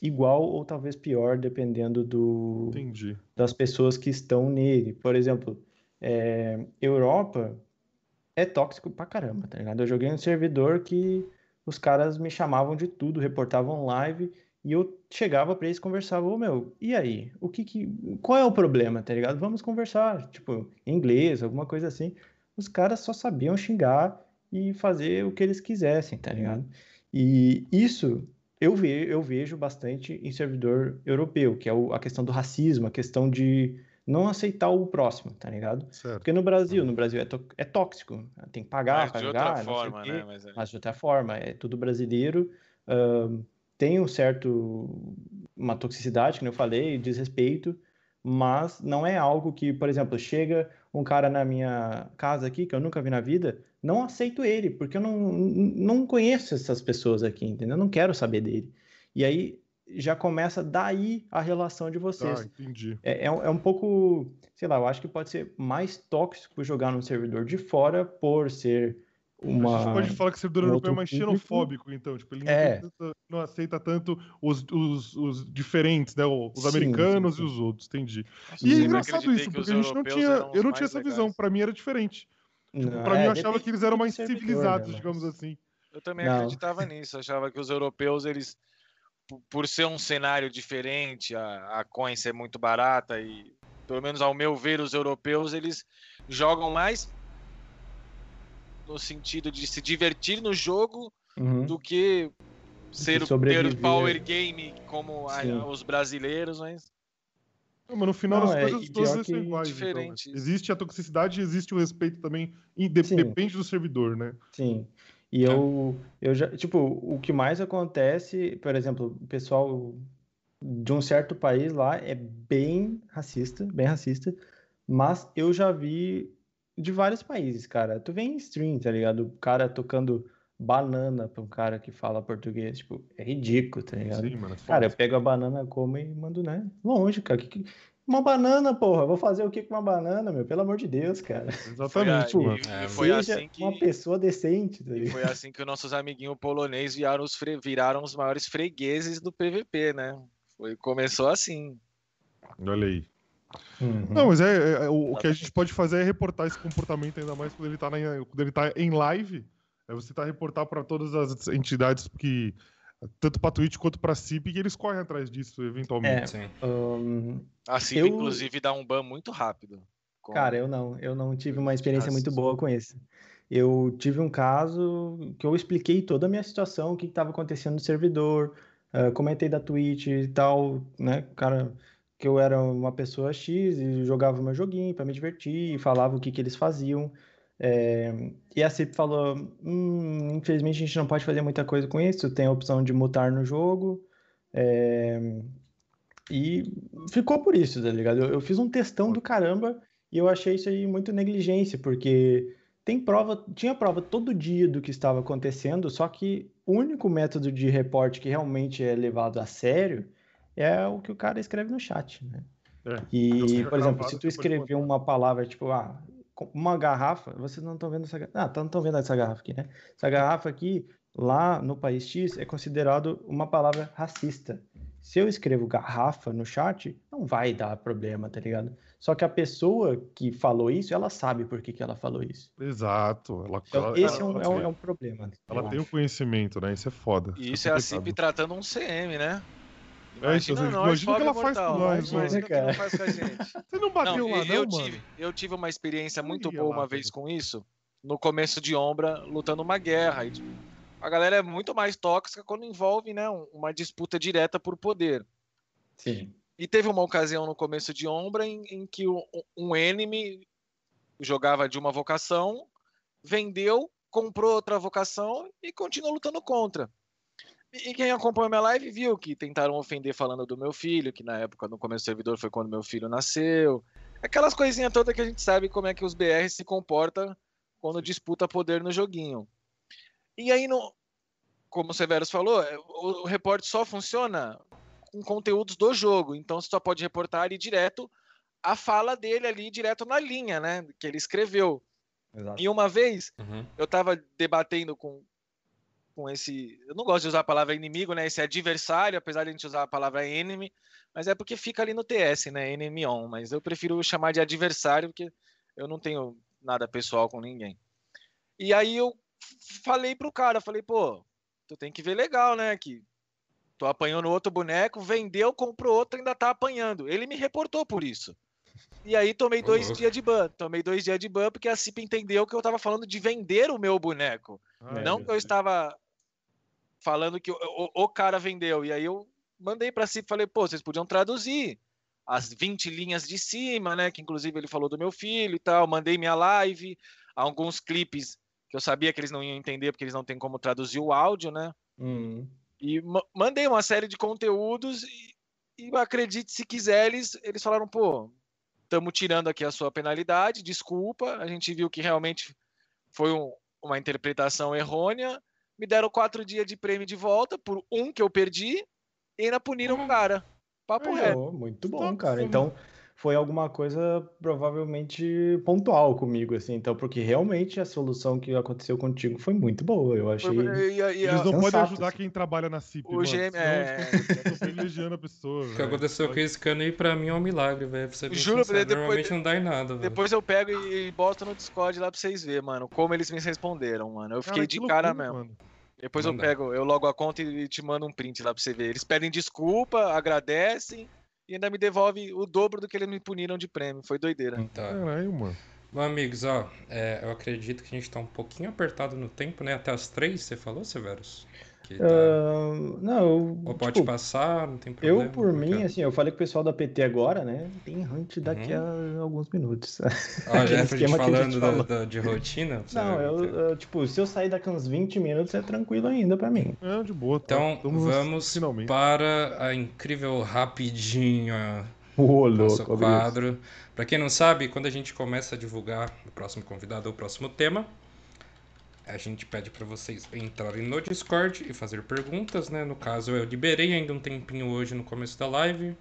igual ou talvez pior, dependendo do, Entendi. das pessoas que estão nele. Por exemplo, é, Europa é tóxico pra caramba, tá ligado? Eu joguei um servidor que os caras me chamavam de tudo, reportavam live e eu chegava pra eles e conversava, ô meu, e aí? O que que, qual é o problema, tá ligado? Vamos conversar, tipo, em inglês, alguma coisa assim. Os caras só sabiam xingar e fazer o que eles quisessem, tá ligado? E isso eu, ve eu vejo bastante em servidor europeu, que é o- a questão do racismo, a questão de não aceitar o próximo, tá ligado? Certo. Porque no Brasil, no Brasil é, é tóxico, tem que pagar Mas para de outra forma, quê, né? Mas é- mas de outra forma, é tudo brasileiro, ahn, tem um certo, uma toxicidade, como eu falei, desrespeito, mas não é algo que, por exemplo, chega um cara na minha casa aqui, que eu nunca vi na vida, não aceito ele, porque eu não, não conheço essas pessoas aqui, entendeu? Eu não quero saber dele. E aí, já começa daí a relação de vocês. Ah, entendi. É, é, um- é um pouco, sei lá, eu acho que pode ser mais tóxico jogar num servidor de fora por ser A gente uma. pode falar que o servidor um europeu é mais público. xenofóbico, então. Tipo, ele não, É. não aceita tanto os, os, os diferentes, né? Os Sim, americanos sim, e os outros, entendi. Nossa, E é engraçado isso, porque a gente não tinha. Eu não tinha essa legais. visão. Pra mim era diferente. Pra mim é, eu achava depende que eles eram mais civilizados, né, digamos assim. Eu também Não. acreditava nisso, achava que os europeus, eles, por- por ser um cenário diferente, a, a coin ser muito barata e, pelo menos ao meu ver, os europeus, eles jogam mais no sentido de se divertir no jogo Uhum. do que ser o power game como a- Sim. os brasileiros, mas Não, mas no final Não, das é, coisas, todas são iguais. então, né? Existe a toxicidade e existe o respeito também. depende do servidor, né? Sim. E eu, eu já, tipo, o que mais acontece, por exemplo, o pessoal de um certo país lá é bem racista, bem racista, mas eu já vi de vários países, cara. Tu vê em stream, tá ligado? O cara tocando banana pra um cara que fala português, tipo, é ridículo, tá ligado? Sim, mano. é Cara, eu pego a banana, como e mando, né? Longe, cara. Que, que- Uma banana, porra. Vou fazer o que com uma banana, meu? Pelo amor de Deus, cara. foi, Exatamente, mano. e, É, e foi Seja assim que uma pessoa decente, tá E ligado? foi assim que os nossos amiguinhos polonês viraram os, fre- viraram os maiores fregueses do PVP, né? Foi, começou assim. Olha aí. Uhum. Não, mas é, é- é- o, o que a gente pode fazer é reportar esse comportamento, ainda mais quando ele tá, na, quando ele tá em live. É você tá reportar para todas as entidades que. Tanto pra Twitch quanto pra CIP, que eles correm atrás disso, eventualmente. Sim. Ahn, A CIP, Eu- inclusive, dá um ban muito rápido. Com- cara, eu não, eu não tive uma experiência muito Racista. boa com esse. Eu tive um caso que eu expliquei toda a minha situação, o que estava acontecendo no servidor, ah, comentei da Twitch e tal, né, cara, que eu era uma pessoa X e jogava meu joguinho para me divertir, e falava o que que eles faziam. É, e a CIP falou: "Hum, infelizmente a gente não pode fazer muita coisa com isso, tem a opção de mutar no jogo. é, e ficou por isso, tá ligado? Eu, eu fiz um testão do caramba e eu achei isso aí muito negligência, porque tem prova, tinha prova todo dia do que estava acontecendo, só que o único método de reporte que realmente é levado a sério é o que o cara escreve no chat, né? É, E, por exemplo, se tu escrever uma palavra, tipo, ah, uma garrafa, vocês não estão vendo essa garrafa. Ah, tá- não estão vendo essa garrafa aqui, né? Essa garrafa aqui, lá no país X, é considerado uma palavra racista. Se eu escrevo garrafa no chat, não vai dar problema, tá ligado? Só que a pessoa que falou isso, ela sabe por que, que ela falou isso. Exato. Ela, Então, ela- esse é ela um, é um, tem- é um problema. ela tem o acho. conhecimento, né? Isso é foda. E isso é a complicado. CIP tratando um CM, né? É, Imagina nós, imagina o que ela faz com nós, imagina mano. o que ela Cara. faz com a gente. Você não bateu Não, lá, eu, não, eu mano? tive, eu tive uma experiência muito boa lá, uma vez velho. com isso, no começo de Ombra, lutando uma guerra. E, tipo, a galera é muito mais tóxica quando envolve né, um- uma disputa direta por poder. Sim. E teve uma ocasião no começo de Ombra em, em que um, um enemy jogava de uma vocação, vendeu, comprou outra vocação e continuou lutando contra. E quem acompanha minha live viu que tentaram ofender falando do meu filho, que na época, no começo do servidor, foi quando meu filho nasceu. Aquelas coisinhas todas que a gente sabe como é que os BR se comportam quando disputa poder no joguinho. E aí, no, como o Severus falou, é, o, o reporte só funciona com conteúdos do jogo. Então você só pode reportar ali direto a fala dele ali, direto na linha, né? Que ele escreveu. Exato. E uma vez Uhum. eu tava debatendo com, com esse. Eu não gosto de usar a palavra inimigo, né? Esse adversário, apesar de a gente usar a palavra enemy, mas é porque fica ali no TS, né? Enemy on. Mas eu prefiro chamar de adversário, porque eu não tenho nada pessoal com ninguém. E aí eu falei pro cara, falei, pô, tu tem que ver legal, né? Que tô apanhando outro boneco, vendeu, comprou outro, ainda tá apanhando. Ele me reportou por isso. E aí tomei dois louco. dias de ban. Tomei dois dias de ban porque a CIP entendeu que eu tava falando de vender o meu boneco. Ah, não é. que eu estava falando que o, o- o cara vendeu. E aí eu mandei pra CIP, falei, pô, vocês podiam traduzir as 20 linhas de cima, né? Que inclusive ele falou do meu filho e tal. Mandei minha live, alguns clipes que eu sabia que eles não iam entender porque eles não têm como traduzir o áudio, né? Hum. E ma- mandei uma série de conteúdos e, e acredite se quiser, eles, eles falaram, pô, estamos tirando aqui a sua penalidade, desculpa, a gente viu que realmente foi um- uma interpretação errônea, me deram quatro dias de prêmio de volta por um que eu perdi e ainda puniram o cara. Papo reto. Muito bom, Tá cara. Então, foi alguma coisa provavelmente pontual comigo, assim. Então, porque realmente a solução que aconteceu contigo foi muito boa. Eu achei. E- e- e- Eles não podem ajudar assim. quem trabalha na CIP. O mano, GM é- estão privilegiando a pessoa. O que aconteceu com esse cano aí, pra mim, é um milagre, velho. Juro, sincero, depois- Normalmente não dá em nada, velho. Depois eu pego e boto no Discord lá pra vocês verem, mano, como eles me responderam, mano. Eu fiquei Cara, de cara loucura, mesmo. mano. Depois eu dá. pego, eu logo a conta e te mando um print lá pra você ver. Eles pedem desculpa, agradecem e ainda me devolvem o dobro do que eles me puniram de prêmio. Foi doideira. Tá. Caralho, mano. Bom, amigos, ó, é, eu acredito que a gente tá um pouquinho apertado no tempo, né? Até as três, você falou, Severus? Que tá- Ah, não, eu, Ou pode tipo, passar, não tem problema. eu, por mim, é? assim, eu falei com o pessoal da PT agora, né? Tem hunt daqui Uhum. a alguns minutos. Aquele já é pra gente a gente falando da- da- de rotina. Não, eu, é. eu, tipo, se eu sair daqui uns 20 minutos é tranquilo ainda pra mim. É, de boa. tá? Então, vamos finalmente. para a incrível rapidinho Ô, nosso louco, quadro. Pra quem não sabe, quando a gente começa a divulgar o próximo convidado ou o próximo tema, a gente pede pra vocês entrarem no Discord e fazer perguntas, né? No caso, eu liberei ainda um tempinho hoje no começo da live,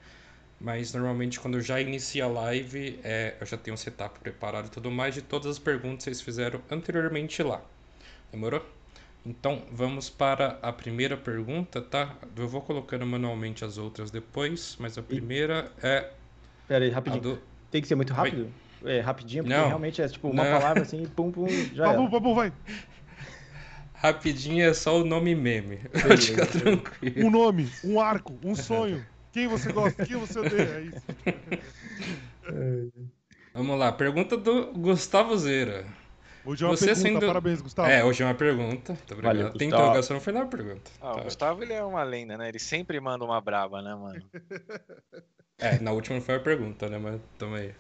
mas normalmente quando eu já inicio a live, é, eu já tenho um setup preparado e tudo mais de todas as perguntas que vocês fizeram anteriormente lá. Demorou? Então, vamos para a primeira pergunta, tá? Eu vou colocando manualmente as outras depois, mas a primeira é Pera aí, rapidinho. do... Tem que ser muito rápido? É, rapidinho, porque Não. realmente é tipo uma Não. palavra assim, pum, pum, já Babu, era. babu, vai. Rapidinho é só o nome meme. Pode ficar tranquilo. Um nome, um arco, um sonho. Quem você gosta, quem você odeia. É isso. Vamos lá, pergunta do Gustavo Zeira. Hoje é uma Você pergunta, sendo- parabéns, Gustavo. É, hoje é uma pergunta. Muito obrigado. Valeu, Tem Gustavo. interrogação, não foi na pergunta. Ah, Tá. o Gustavo ele é uma lenda, né? Ele sempre manda uma braba, né, mano? É, na última não foi a pergunta, né? Mas tamo aí.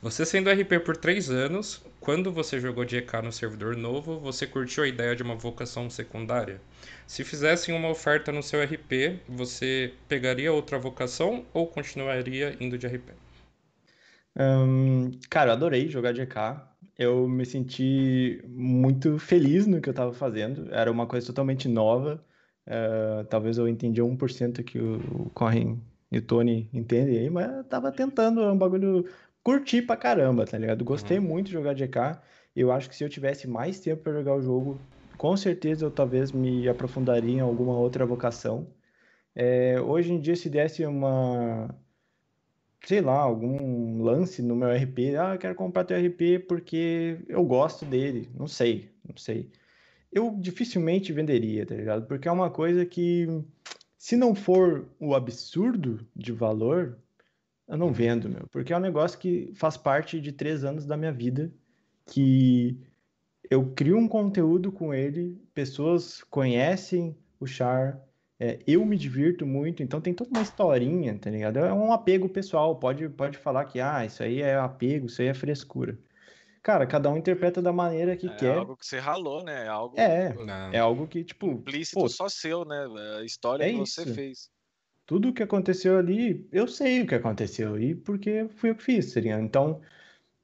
Você sendo RP por 3 anos, quando você jogou de EK no servidor novo, você curtiu a ideia de uma vocação secundária? Se fizessem uma oferta no seu RP, você pegaria outra vocação ou continuaria indo de RP? Hum, cara, eu adorei jogar de EK. Eu me senti muito feliz no que eu tava fazendo. Era uma coisa totalmente nova. Eh, talvez eu entendia 1% que o, o Corrin e o Tony entendem aí, mas eu tava tentando, é um bagulho curti pra caramba, tá ligado? Gostei muito de jogar EK. Eu acho que se eu tivesse mais tempo pra jogar o jogo, com certeza eu talvez me aprofundaria em alguma outra vocação. Eh, hoje em dia, se desse uma, sei lá, algum lance no meu RP, ah, eu quero comprar teu RP porque eu gosto dele, não sei, não sei. Eu dificilmente venderia, tá ligado? Porque é uma coisa que, se não for o absurdo de valor, eu não vendo, meu. Porque é um negócio que faz parte de três anos da minha vida, que eu crio um conteúdo com ele, pessoas conhecem o Char, é, eu me divirto muito, então tem toda uma historinha, tá ligado? É um apego pessoal, pode, pode falar que, ah, isso aí é apego, isso aí é frescura. Cara, cada um interpreta da maneira que É quer. algo que você ralou, né? É algo É, Não. é algo que, tipo, implícito pô, só seu, né? A história É que você isso. fez. Tudo que aconteceu ali, eu sei o que aconteceu e porque fui eu que fiz, tá ligado? Então,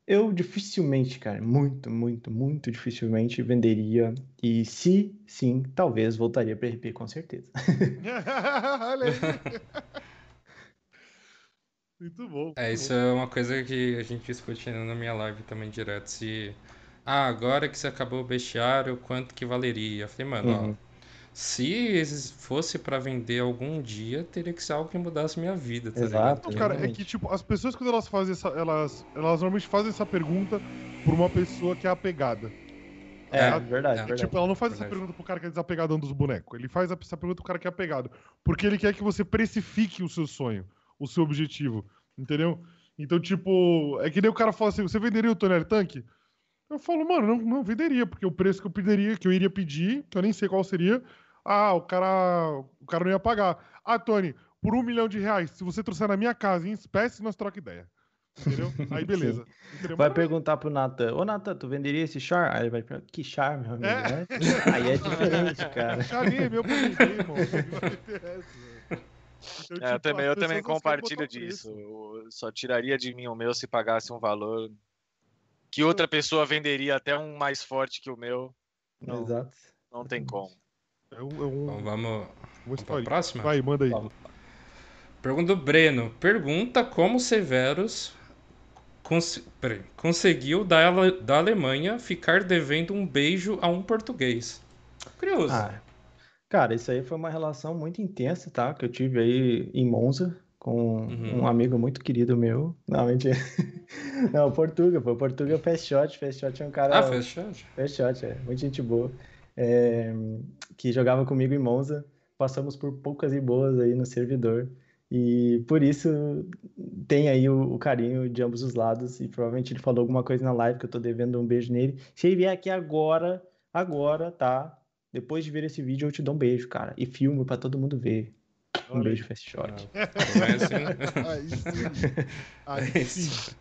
eu dificilmente, cara, muito, muito, muito dificilmente venderia. E se sim, talvez voltaria pra RP com certeza. Olha aí. Muito bom. É, isso bom. é uma coisa que a gente discute na minha live também direto. Se. Ah, agora que você acabou o bestiário, quanto que valeria? Eu falei, mano, ó, Uhum. Se fosse pra vender algum dia, teria que ser algo que mudasse minha vida, tá Exato. Não, cara, é que, tipo, as pessoas, quando elas fazem essa. Elas, elas normalmente fazem essa pergunta por uma pessoa que é apegada. É, É, verdade, é. verdade. Tipo, ela não faz essa Verdade. pergunta pro cara que é desapegadão dos bonecos. Ele faz essa pergunta pro cara que é apegado. Porque ele quer que você precifique o seu sonho, o seu objetivo. Entendeu? Então, tipo, é que nem o cara fala assim: você venderia o Tonel Tank? Eu falo, mano, não, não venderia, porque o preço que eu pediria, que eu iria pedir, que eu nem sei qual seria, ah, o cara, o cara não ia pagar. Ah, Tony, por um milhão de reais, se você trouxer na minha casa em espécie, nós troca ideia. Entendeu? Aí beleza. Entendeu? Vai Mas- perguntar pro Natan, ô Natan, tu venderia esse char? Aí ele vai perguntar, que char, meu amigo? É. né? Aí é diferente, cara. Charlie é meu pra vender, irmão. É, eu tipo, também, eu também compartilho o disso. Eu só tiraria de mim o meu se pagasse um valor que outra pessoa venderia até um mais forte que o meu. Não, Exato. não tem como. É um, é um, Então vamos, vamos pra história. próxima? Vai, manda aí. Vamos. Pergunta do Breno. Pergunta como Severus cons- peraí, conseguiu da, Ale- da Alemanha ficar devendo um beijo a um português. Curioso. Ah, cara, isso aí foi uma relação muito intensa, tá? Que eu tive aí em Monza com Uhum. um amigo muito querido meu. Não, mentira. Não, Portuga, pô. Portuga Fast Shot. Fast Shot é um cara. Ah, fechou. Fast Shot, é. Muita gente boa. É, que jogava comigo em Monza. Passamos por poucas e boas aí no servidor. E por isso tem aí o, o carinho de ambos os lados. E provavelmente ele falou alguma coisa na live que eu tô devendo um beijo nele. Se ele vier aqui agora, agora, tá? Depois de ver esse vídeo, eu te dou um beijo, cara. E filmo pra todo mundo ver. Um Olha beijo, Fast Shot. É assim. Aí sim. Aí É sim.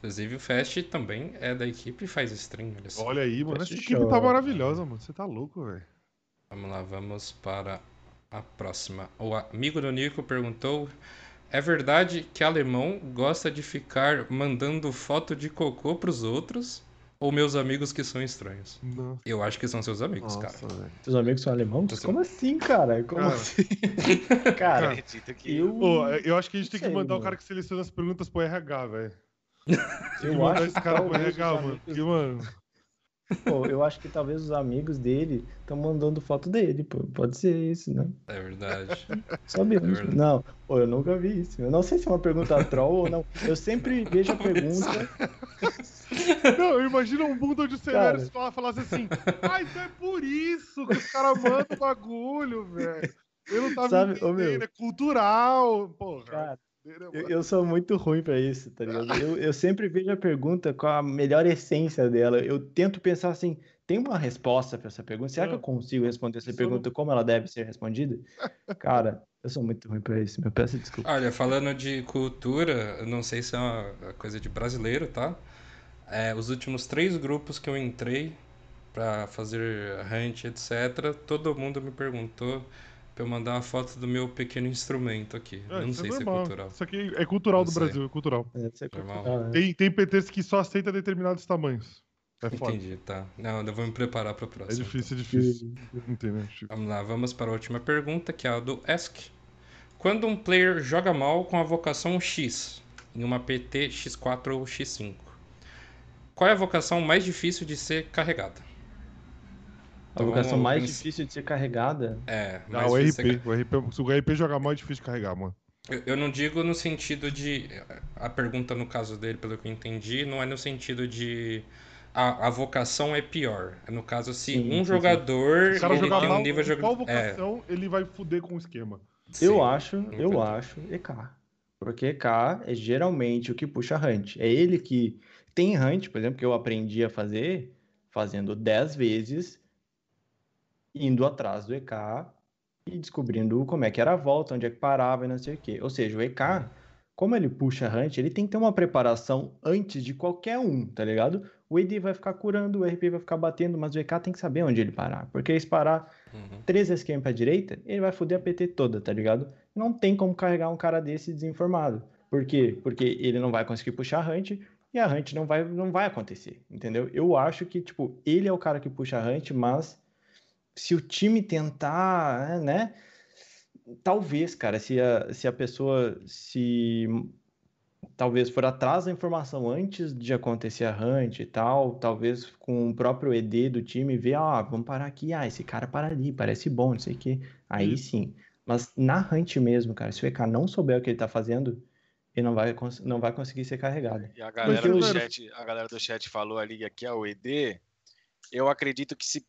Inclusive o Fast também é da equipe e faz stream, olha só. Olha aí, mano. Essa equipe tá maravilhosa, mano. Você tá louco, velho. Vamos lá, vamos para a próxima. O amigo do Nico perguntou: É verdade que alemão gosta de ficar mandando foto de cocô pros outros? Ou meus amigos que são estranhos? Nossa, Eu acho que são seus amigos, cara. velho. Seus amigos são alemãos? Tô Como assim, cara? Como Cara. assim? Cara, Acredito que. eu, Ô, eu acho que a gente tem que mandar o mano. cara que seleciona as perguntas pro RH, velho. Eu que acho esse que cara mano. amigos- Porque, mano. Pô, eu acho que talvez os amigos dele estão mandando foto dele, pô. Pode ser isso, né? É verdade. Sabemos. É verdade. não, pô, eu nunca vi isso. Eu não sei se é uma pergunta troll ou não. Eu sempre vejo a pergunta. Não, eu imagino um bunda de Cara. Severus falar falasse assim. Ah, então é por isso que os caras mandam o bagulho, velho. Eu não tava Sabe, ô, entendendo, meu. é cultural. Porra. Cara, Eu, mano? eu sou muito ruim pra isso, tá ligado? Eu, eu sempre vejo a pergunta com a melhor essência dela. Eu tento pensar assim: tem uma resposta pra essa pergunta? Será que eu consigo responder essa pergunta como ela deve ser respondida? Cara, eu sou muito ruim pra isso, meu. Peço desculpa. Olha, falando de cultura, eu não sei se é uma coisa de brasileiro, tá? É, os últimos três grupos que eu entrei pra fazer hunt, etc., todo mundo me perguntou pra eu mandar uma foto do meu pequeno instrumento aqui. É, Eu não isso sei se é cultural. Isso aqui é cultural Não do sei. Brasil, é cultural. É Normal. cultural, né? Tem, tem PTs que só aceita determinados tamanhos. É foda. Entendi, tá. Não, eu vou me preparar pro É próximo. difícil, é difícil. Entendeu, Chico? Vamos lá, vamos para a última pergunta, que é a do Ask. Quando um player joga mal com a vocação X, em uma PT X4 ou X5, qual é a vocação mais difícil de ser carregada? A Então vocação vamos mais difícil de ser carregada. É, Ah, o de ser RP, o RP. Se o RP jogar mal, é difícil de carregar, mano. Eu, eu não digo no sentido de. A pergunta no caso dele, pelo que eu entendi, não é no sentido de. A, a vocação é pior. É no caso, se Sim, um sim, sim. jogador Se o cara ele jogar tem mal, um nível de em qual joga- É, vocação, ele vai fuder com o esquema. Eu sim. acho, eu entendi. acho EK. Porque EK é geralmente o que puxa hunt. É ele que tem hunt, por exemplo, que eu aprendi a fazer fazendo 10 vezes, indo atrás do EK e descobrindo como é que era a volta, onde é que parava e não sei o quê. Ou seja, o EK, como ele puxa hunt, ele tem que ter uma preparação antes de qualquer um, tá ligado? O ED vai ficar curando, o RP vai ficar batendo, mas o EK tem que saber onde ele parar. Porque se parar Uhum. três esquemas pra direita, ele vai foder a PT toda, tá ligado? Não tem como carregar um cara desse desinformado. Por quê? Porque ele não vai conseguir puxar a hunt e a hunt não vai, não vai acontecer, entendeu? Eu acho que, tipo, ele é o cara que puxa a hunt, mas se o time tentar, é, né? Talvez, cara, se a, se a pessoa se talvez for atrás da informação antes de acontecer a hunt e tal, talvez com o próprio ED do time ver, ah, vamos parar aqui, ah, esse cara para ali, parece bom, não sei o quê. Aí sim. Mas na hunt mesmo, cara, se o EK não souber o que ele tá fazendo, ele não vai, não vai conseguir ser carregado. E a galera, eu- do chat, a galera do chat falou ali aqui, ó, o ED. Eu acredito que se,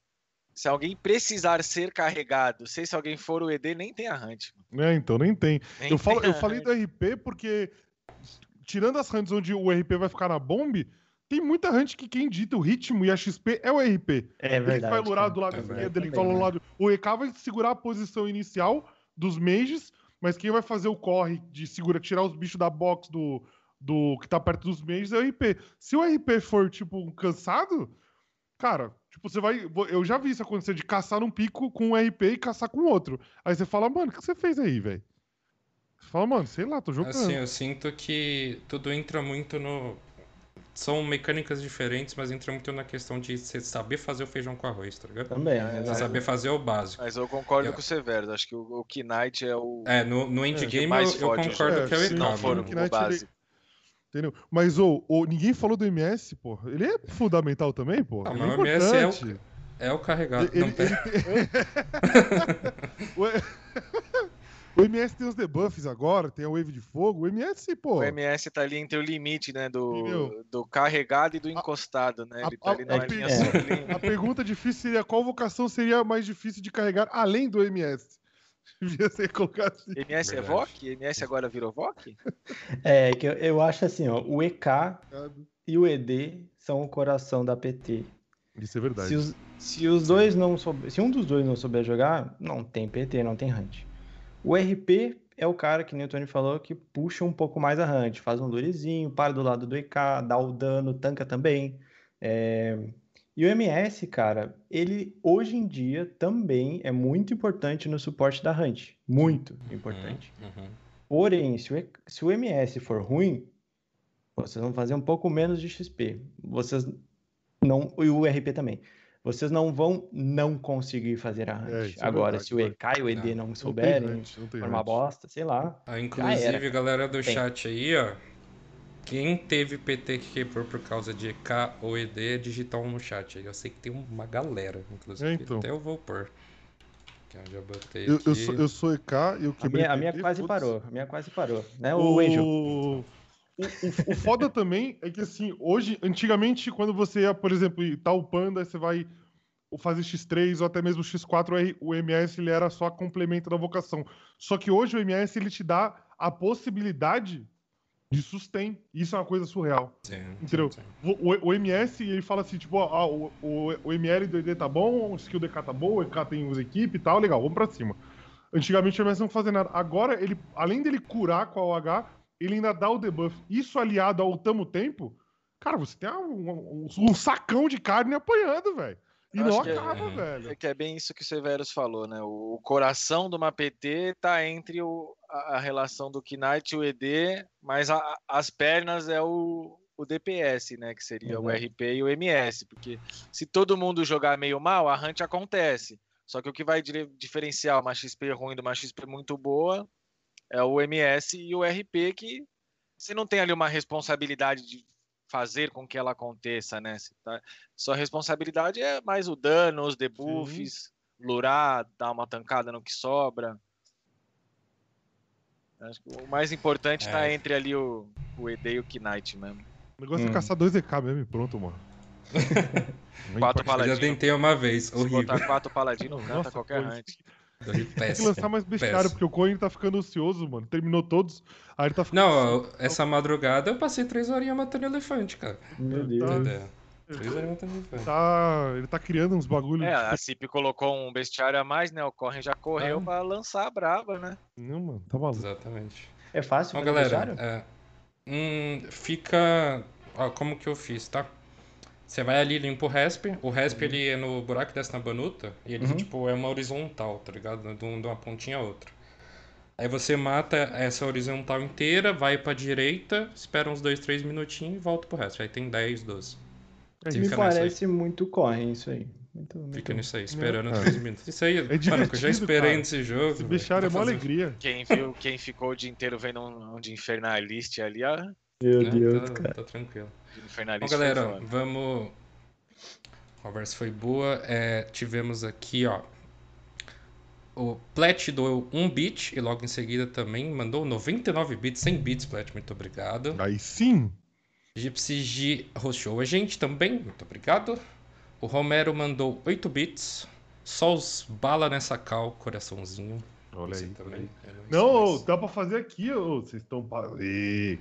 se alguém precisar ser carregado, sei se alguém for o ED, nem tem a hunt. mano. É, então nem tem. Nem Eu, falo, tem eu falei do RP porque, tirando as hunts onde o RP vai ficar na bomb, tem muita hunt que quem dita o ritmo e a XP é o RP. É Ele que vai lurar do lado É esquerdo, verdade ele fala né? lado. O EK vai segurar a posição inicial dos mages, mas quem vai fazer o corre de segura, tirar os bichos da box do, do que tá perto dos mages é o RP. Se o RP for, tipo, cansado, cara, tipo, você vai. Eu já vi isso acontecer de caçar num pico com um RP e caçar com outro. Aí você fala, mano, o que você fez aí, velho? Você fala, mano, sei lá, tô jogando. Assim, eu sinto que tudo entra muito no. são mecânicas diferentes, mas entra muito na questão de você saber fazer o feijão com arroz, tá ligado? Também. É, né? Você saber fazer o básico. Mas eu concordo Eu- com o Severo. Acho que o, o Knight é o. É, no, no endgame mais eu, eu concordo que é o É, não for o básico. Entendeu? Mas ô, ô, ninguém falou do MS, pô. Ele é fundamental também, pô. Ah, Ele mas é o MS é o-. É o carregado. Ele- Não, ele- pera. O o MS tem os debuffs agora, tem a wave de fogo. O MS, pô. O MS tá ali entre o limite, né? Do, Entendeu? do carregado e do encostado, né? a- Ele tá ali a- numa a- linha é. A pergunta difícil seria qual vocação seria mais difícil de carregar além do MS? Devia ser colocar assim. MS é Verdade. VOC? MS agora virou VOC? É, que eu, eu acho assim, ó, o EK e o ED são o coração da PT. Isso é verdade. Se os, se os dois não souber, se um dos dois não souber jogar, não tem PT, não tem hunt. O RP é o cara que nem o Tony falou que puxa um pouco mais a hunt, faz um durezinho, para do lado do EK, dá o dano, tanca também. É, E o MS, cara, ele hoje em dia também é muito importante no suporte da hunt, muito importante. Uhum. Porém, se o, se o MS for ruim, vocês vão fazer um pouco menos de XP. Vocês não. E o RP também. Vocês não vão não conseguir fazer a hunt. É, é Agora, verdade, se o. EK e o ED Não. não Não tem souberem, hunt, não tem for uma hunt. bosta, sei lá. Ah, inclusive, era. galera do Tem. chat aí, ó. Quem teve PT que quebrou por causa de EK ou ED, digita um no chat aí. Eu sei que tem uma galera, inclusive. É, então. Até eu vou pôr. Que eu Eu, eu sou, eu sou EK e eu A quebrei minha, a minha quase parou. A minha quase parou. Né, o Angel? O, o, o, o foda também é que, assim, hoje, antigamente, quando você ia, por exemplo, ir tal panda, você vai fazer X3 ou até mesmo X4, o R- o MS ele era só complemento da vocação. Só que hoje o MS ele te dá a possibilidade de sustain. Isso é uma coisa surreal. Sim, Entendeu? sim, sim. O, o- MS, ele fala assim, tipo, ah, o, o, o ML do ED tá bom, o skill do EK tá bom, o EK tem os equipe e tal, legal, vamos pra cima. Antigamente o MS não fazia nada. Agora, ele, além dele curar com a OH, ele ainda dá o debuff. Isso aliado ao tamo tempo, cara, você tem um, um- um sacão de carne apanhando, velho. E Eu não é- acaba, é- velho. É que é bem isso que o Severus falou, né? O, o coração de uma PT tá entre o, a, a relação do Knight e o ED, mas a- as pernas é o, o DPS, né? Que seria o Exato. RP e o MS. Porque se todo mundo jogar meio mal, a hunt acontece. Só que o que vai diferenciar uma XP ruim de uma XP muito boa é o MS e o RP, que você não tem ali uma responsabilidade de fazer com que ela aconteça, né? Tá- Sua responsabilidade é mais o dano, os debuffs, lurar, dar uma tancada no que sobra. Acho que o mais importante tá É. entre ali o, o ED e o Knight mesmo. O negócio é Hum. caçar dois EK mesmo e pronto, mano. Quatro pode- Eu já paladino. tentei uma vez, Se horrível. botar quatro paladino, canta Nossa, qualquer hunt. Tem que lançar mais bestiário, porque o Coin tá ficando ansioso, mano. Terminou todos, aí ele tá ficando... Não, essa madrugada eu passei três horinhas matando elefante, cara. Meu Tá. Deus. Entendeu? Três horinhas matando elefante. Tá, ele tá criando uns bagulhos. É, a CIP colocou um bestiário a mais, né? O Corren já correu Ah. pra lançar a brava, né? Não, mano, tá maluco. Exatamente. É fácil Então, fazer galera, é, hum, fica. Ó, como que eu fiz, tá? Você vai ali, limpa o resp. O resp ele é no buraco dessa na banuta. E ele, Uhum. tipo, é uma horizontal, tá ligado? De, um- uma pontinha a outra. Aí você mata essa horizontal inteira, vai pra direita, espera uns 2, 3 minutinhos e volta pro resto. Aí tem 10, 12. É Sim, Me fica aí. parece muito corre isso aí. Muito, muito... Fica nisso aí, esperando É. 3 minutos. Isso aí, mano, que eu já esperei cara. nesse jogo. Esse bestiário é uma alegria. Quem viu, quem ficou o dia inteiro vendo um, um de Infernalist ali, ó. Meu né? Deus, tá, cara. tá tranquilo. Bom, galera, vamos. A conversa foi boa. É, tivemos aqui, ó. O Plat doou 1 bit e logo em seguida também mandou 99 bits, 100 bits, Plat, muito obrigado. Aí sim. Gypsy G hosteou a gente também, muito obrigado. O Romero mandou 8 bits. Só os bala nessa cal, coraçãozinho. Olha aí. também. É Não, nóis. dá pra fazer aqui, ô. Vocês estão. Ê,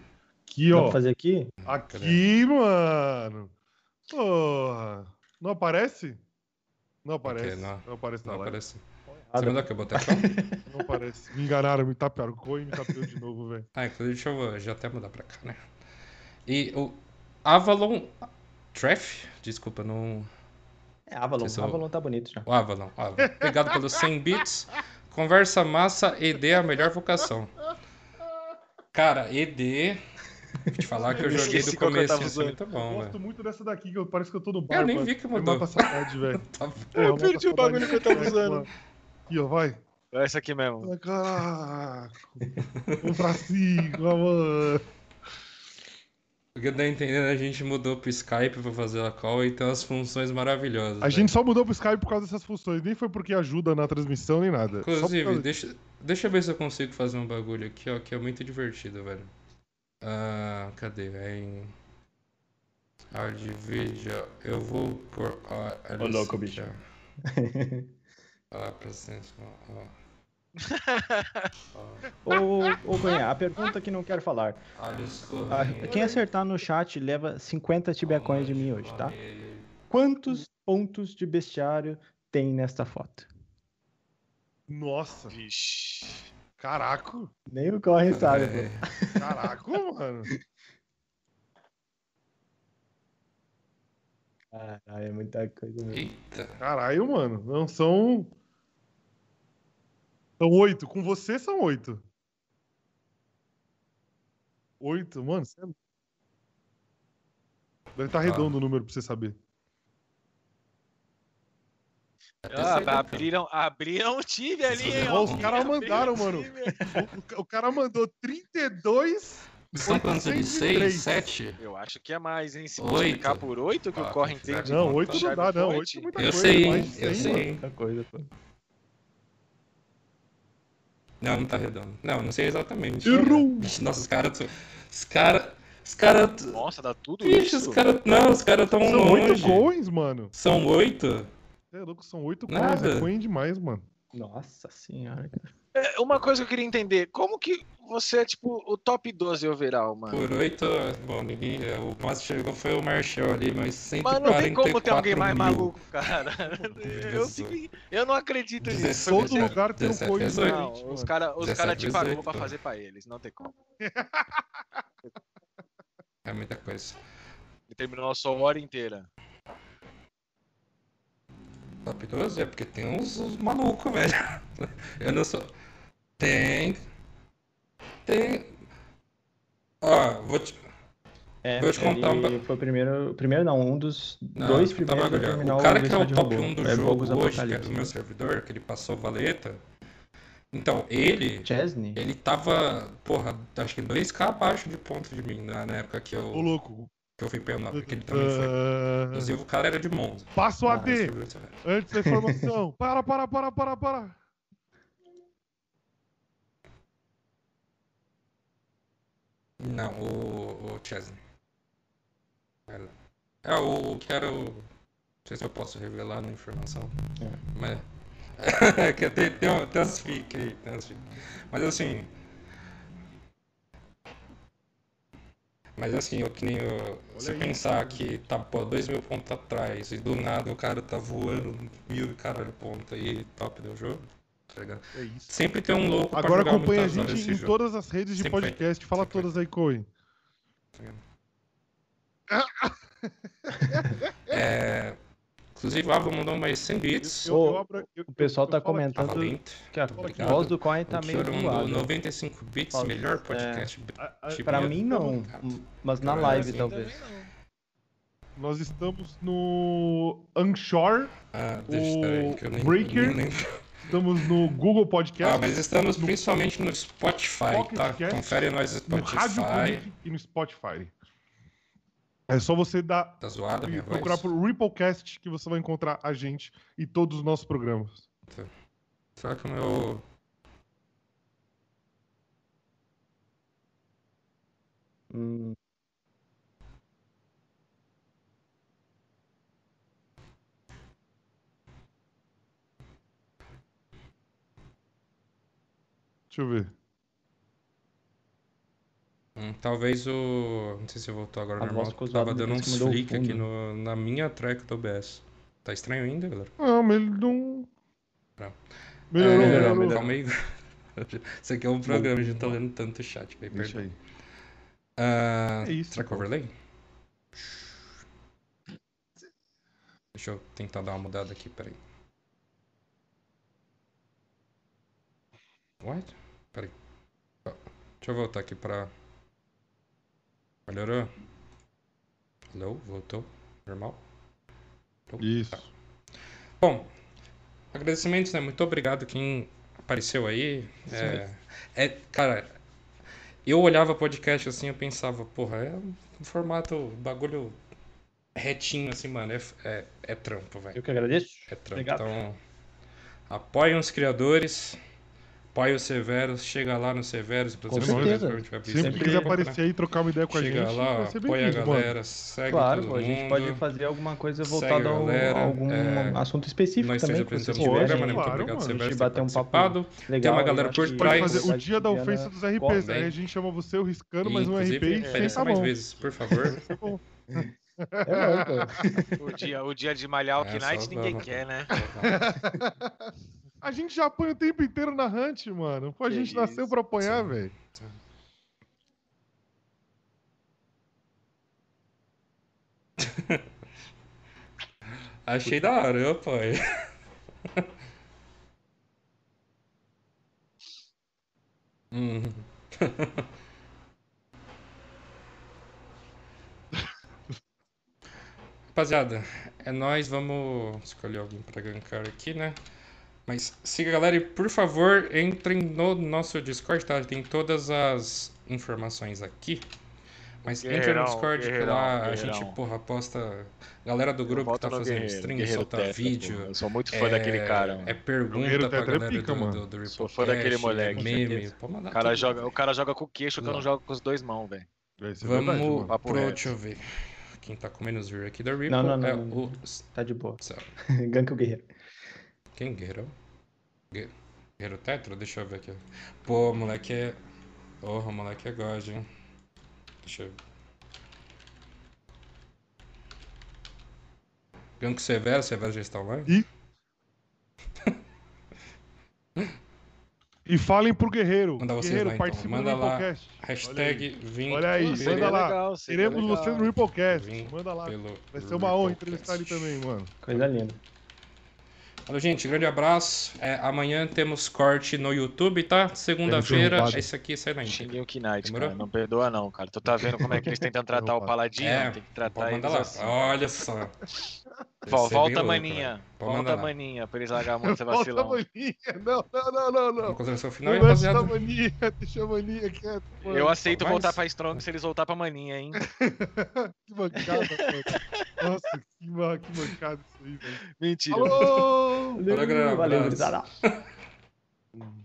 Aqui, Dá ó. pra fazer aqui? Aqui, mano. Porra. Não aparece? Não aparece. não. Não, aparece na Não live. aparece. Você mandou que eu botei? Não aparece. Me enganaram, me tapearam. O Coin me tapeou de novo, velho. Ah, inclusive, deixa eu já até mudar pra cá, né? E o Avalon Treff, desculpa, não. É, Avalon. Vocês são- Avalon tá bonito já. O Avalon, Avalon. Obrigado pelos 100 bits. Conversa massa, ED é a melhor vocação. Cara, ED. Vou te falar que eu Eu joguei do que eu começo, isso é usando. muito bom, Gosto velho. muito dessa daqui, que eu- parece que eu tô no bar. Eu nem vi que mudou. a saudade, velho. Tá Eu a perdi o bagulho que eu tava usando. Aqui, ó, vai. É essa aqui mesmo. Caraca. Vamos pra cima, mano. Porque tá entendendo, a gente mudou pro Skype pra fazer a call e tem umas funções maravilhosas. A velho. gente só mudou pro Skype por causa dessas funções. Nem foi porque ajuda na transmissão, nem nada. Inclusive, causa- deixa, deixa eu ver se eu consigo fazer um bagulho aqui, ó, que é muito divertido, velho. Ah, cadê? É em. Áudio vídeo. Eu vou por. Ó, Ô, louco, bicho. Atenção, ó. Ô, ô Cunha, a pergunta que não quero falar. Isso. Ah, Quem acertar no chat leva 50 tibiacões de mim hoje, tá? Quantos pontos de bestiário tem nesta foto? Nossa, Vixe. Caraca. Nem o corre sabe, pô. É, Caraca, mano. Caralho, é muita coisa mesmo. Eita. Caralho, mano. Não são. São oito. Com você são oito. Oito, mano. Você... é- Deve estar redondo o número pra você saber. Ah, abriram, abriram o time ali, hein? Ó, os caras mandaram, mano. O, o- cara mandou 32. São quantos ali? 803. Seis? Sete? Eu acho que é mais, hein? Se Oito. multiplicar por 8, que Ah, o corre tem que entende. Não, conta. oito não dá, não. Oito é muita Eu coisa. sei, hein? mais de Eu 100, sei, mano. Muita coisa, pô. Não, não tá redondo. Não, não sei exatamente. Errou! Nossa, os caras. Os caras. Os caras. Nossa, dá tudo Vixe, isso? os caras. Não, os caras tão São oito longe. coins, mano. São oito? Você É louco, são oito coins. É coin demais, mano. Nossa senhora. É, Uma coisa que eu queria entender, como que você é tipo o top 12 overall, mano? Por oito. Bom, ninguém. é, O que chegou foi o Marshall ali, mas sempre Mas não tem como ter alguém mais mil. maluco, cara. Eu, fico- eu não acredito nisso. Todo você- lugar tem um 17, coin 18. Não, os caras os 17, cara te pagou 18, pra fazer pra eles, não tem como. É muita coisa. Ele terminou a sua hora inteira. Top 12 é porque tem uns, uns malucos, velho. Eu não sou. Tem. Tem. Ó, vou te. É, Vou te contar um ele ba- foi o primeiro. Primeiro não, um dos Não, dois um primeiros bagulho. terminar O cara que é o top Robô. 1 do É jogo hoje, que é do meu servidor, que ele passou valeta. Então, ele. Chesney? Ele tava, porra, acho que 2k abaixo de ponto de mim na, na época que Ô, eu, louco. Que eu fui P9, que ele também foi. Inclusive, o cara era de Monza. Passa o Ah, AD. Antes da informação. para, para, para, para, para. Não, o, o Chesney. É o que era o. Não sei se eu posso revelar na informação. Mas. É que tem, tem, tem umas fic aí, tem umas fic. Mas assim. Mas assim, eu que nem eu, você pensar que tá, pô, dois mil pontos atrás e do nada o cara tá voando mil e caralho ponto aí, top do jogo, tá ligado? É isso. Sempre tem um louco pra Agora acompanha a gente em jogo. todas as redes de Sempre. podcast. Fala Sempre. todas aí, Coen. É, inclusive, o Ava mandou mais 100 bits. Eu- O pessoal tá comentando lento. que a Obrigado. voz do Coin tá o meio zoada. 95 bits, Fala- melhor podcast. a- a- Tipo, Pra mim não, mas na Cara, live assim, talvez. Nós estamos no Anchor, Ah, deixa eu ver, o que eu nem, Breaker, nem estamos no Google Ah, Podcast, mas estamos principalmente no Spotify, Pocket tá? Cast, Confere nós no no Rádio Spotify. Public e no Spotify. É só você dar Tá zoada minha procurar voz? por Ripplecast que você vai encontrar a gente e todos os nossos programas. Será que o meu... Hum, Deixa eu ver. Hum, talvez o... Não sei se voltou agora A normal. Tava dando uns flick aqui no, na minha track do OBS. Tá estranho ainda, galera? Não, mas ele não. Não. Melhorou, É, melhorou. melhorou. Calma aí. Isso aqui é um programa, a gente tá lendo tanto chat. Deixa Perdão. aí. Ah, É isso, Track pô. overlay? Deixa eu tentar dar uma mudada aqui, peraí. What? Peraí. Deixa eu voltar aqui pra. Melhorou? Alô? Voltou? Normal? Isso. Bom, agradecimentos, né? Muito obrigado quem apareceu aí. É, é, cara, eu olhava podcast assim, eu pensava, porra, é um formato, bagulho retinho assim, mano. É, é, é trampo, velho. Eu que agradeço. É trampo. Obrigado. Então, apoiem os criadores, apoiem os Severos, chega lá no Severos, Com inclusive, certeza. a gente Sempre que quiser né? aparecer aí e trocar uma ideia com a Chega gente, lá, vai ser apoia a bem-vindo, mano. galera, segue Claro, todo a gente mundo. pode fazer alguma coisa a voltada a, um- galera, a algum é, assunto específico Nós também. apresentamos o programa, né? Muito Claro, obrigado. A gente Severus, bater ter um papo participado. legal. uma galera acho por trás. Pode fazer o a dia da Juliana ofensa dos RPs. Aí a gente chama você o riscando, mas um RP e sem tá mais vezes, por favor. É nóis, pô. O dia, o dia de malhar o É, Knight ninguém quer, né? A gente já apanha o tempo inteiro na Hunt, mano. Pô, a Que gente nasceu isso. pra apanhar, velho. Achei da hora, eu apoio. Hum. Rapaziada, é nóis, vamos escolher alguém pra gankar aqui, né? Mas siga a galera e, por favor, entrem no nosso Discord, tá? Tem todas as informações aqui. Mas entre no Discord que lá a gente, porra, posta. Galera do grupo que tá fazendo stream, solta Tetra, vídeo. pô. Eu sou muito fã daquele cara, mano. É pergunta Guerreiro pra é galera pica, do, mano. do, do Sou fã daquele moleque, é meme. mandar O cara, tudo, joga, o cara joga com o queixo que eu não jogo com os dois mãos, velho. É Vamos verdade, pro, reto. deixa eu ver. Quem tá com menos view aqui da Ripple Não, não, não, é não, o... Tá de boa. Gank o guerreiro. Quem? Guerreiro? Gue- Guerreiro Tetra? Deixa eu ver aqui. Pô, moleque é... Porra, moleque é God, hein? Deixa eu... Gank Severo, Severo já está online? E falem pro Guerreiro. Manda vocês Guerreiro, lá, então. participa Manda do lá. Hashtag vim Olha aí, manda lá. legal, você no Ripplecast. Manda lá. Vai ser uma honra entrevistar ele também, mano. Coisa linda. Valeu, gente. Grande abraço. É, amanhã temos corte no YouTube, tá? Segunda-feira, esse aqui sai na íntegra. Xinguei o Knight, cara. Não perdoa, não, cara. Tu tá vendo como é que eles tentam tratar o Paladino? É, Tem que tratar eles lá. assim. Olha só. Vol- volta a maninha. Volta a maninha pra eles largar a mão de ser Volta a vacilão. maninha. Não, não, não, não, não. Consideração final, Não aí, mexe na rapaziada. mania, deixa a mania quieto. mano. Eu aceito Mais? voltar pra Strong se eles voltar pra maninha, hein? Que mancada, mano. Nossa, que, ma- que mancada isso aí, velho. Mentira. Alô! Valeu. Valeu, gurizada.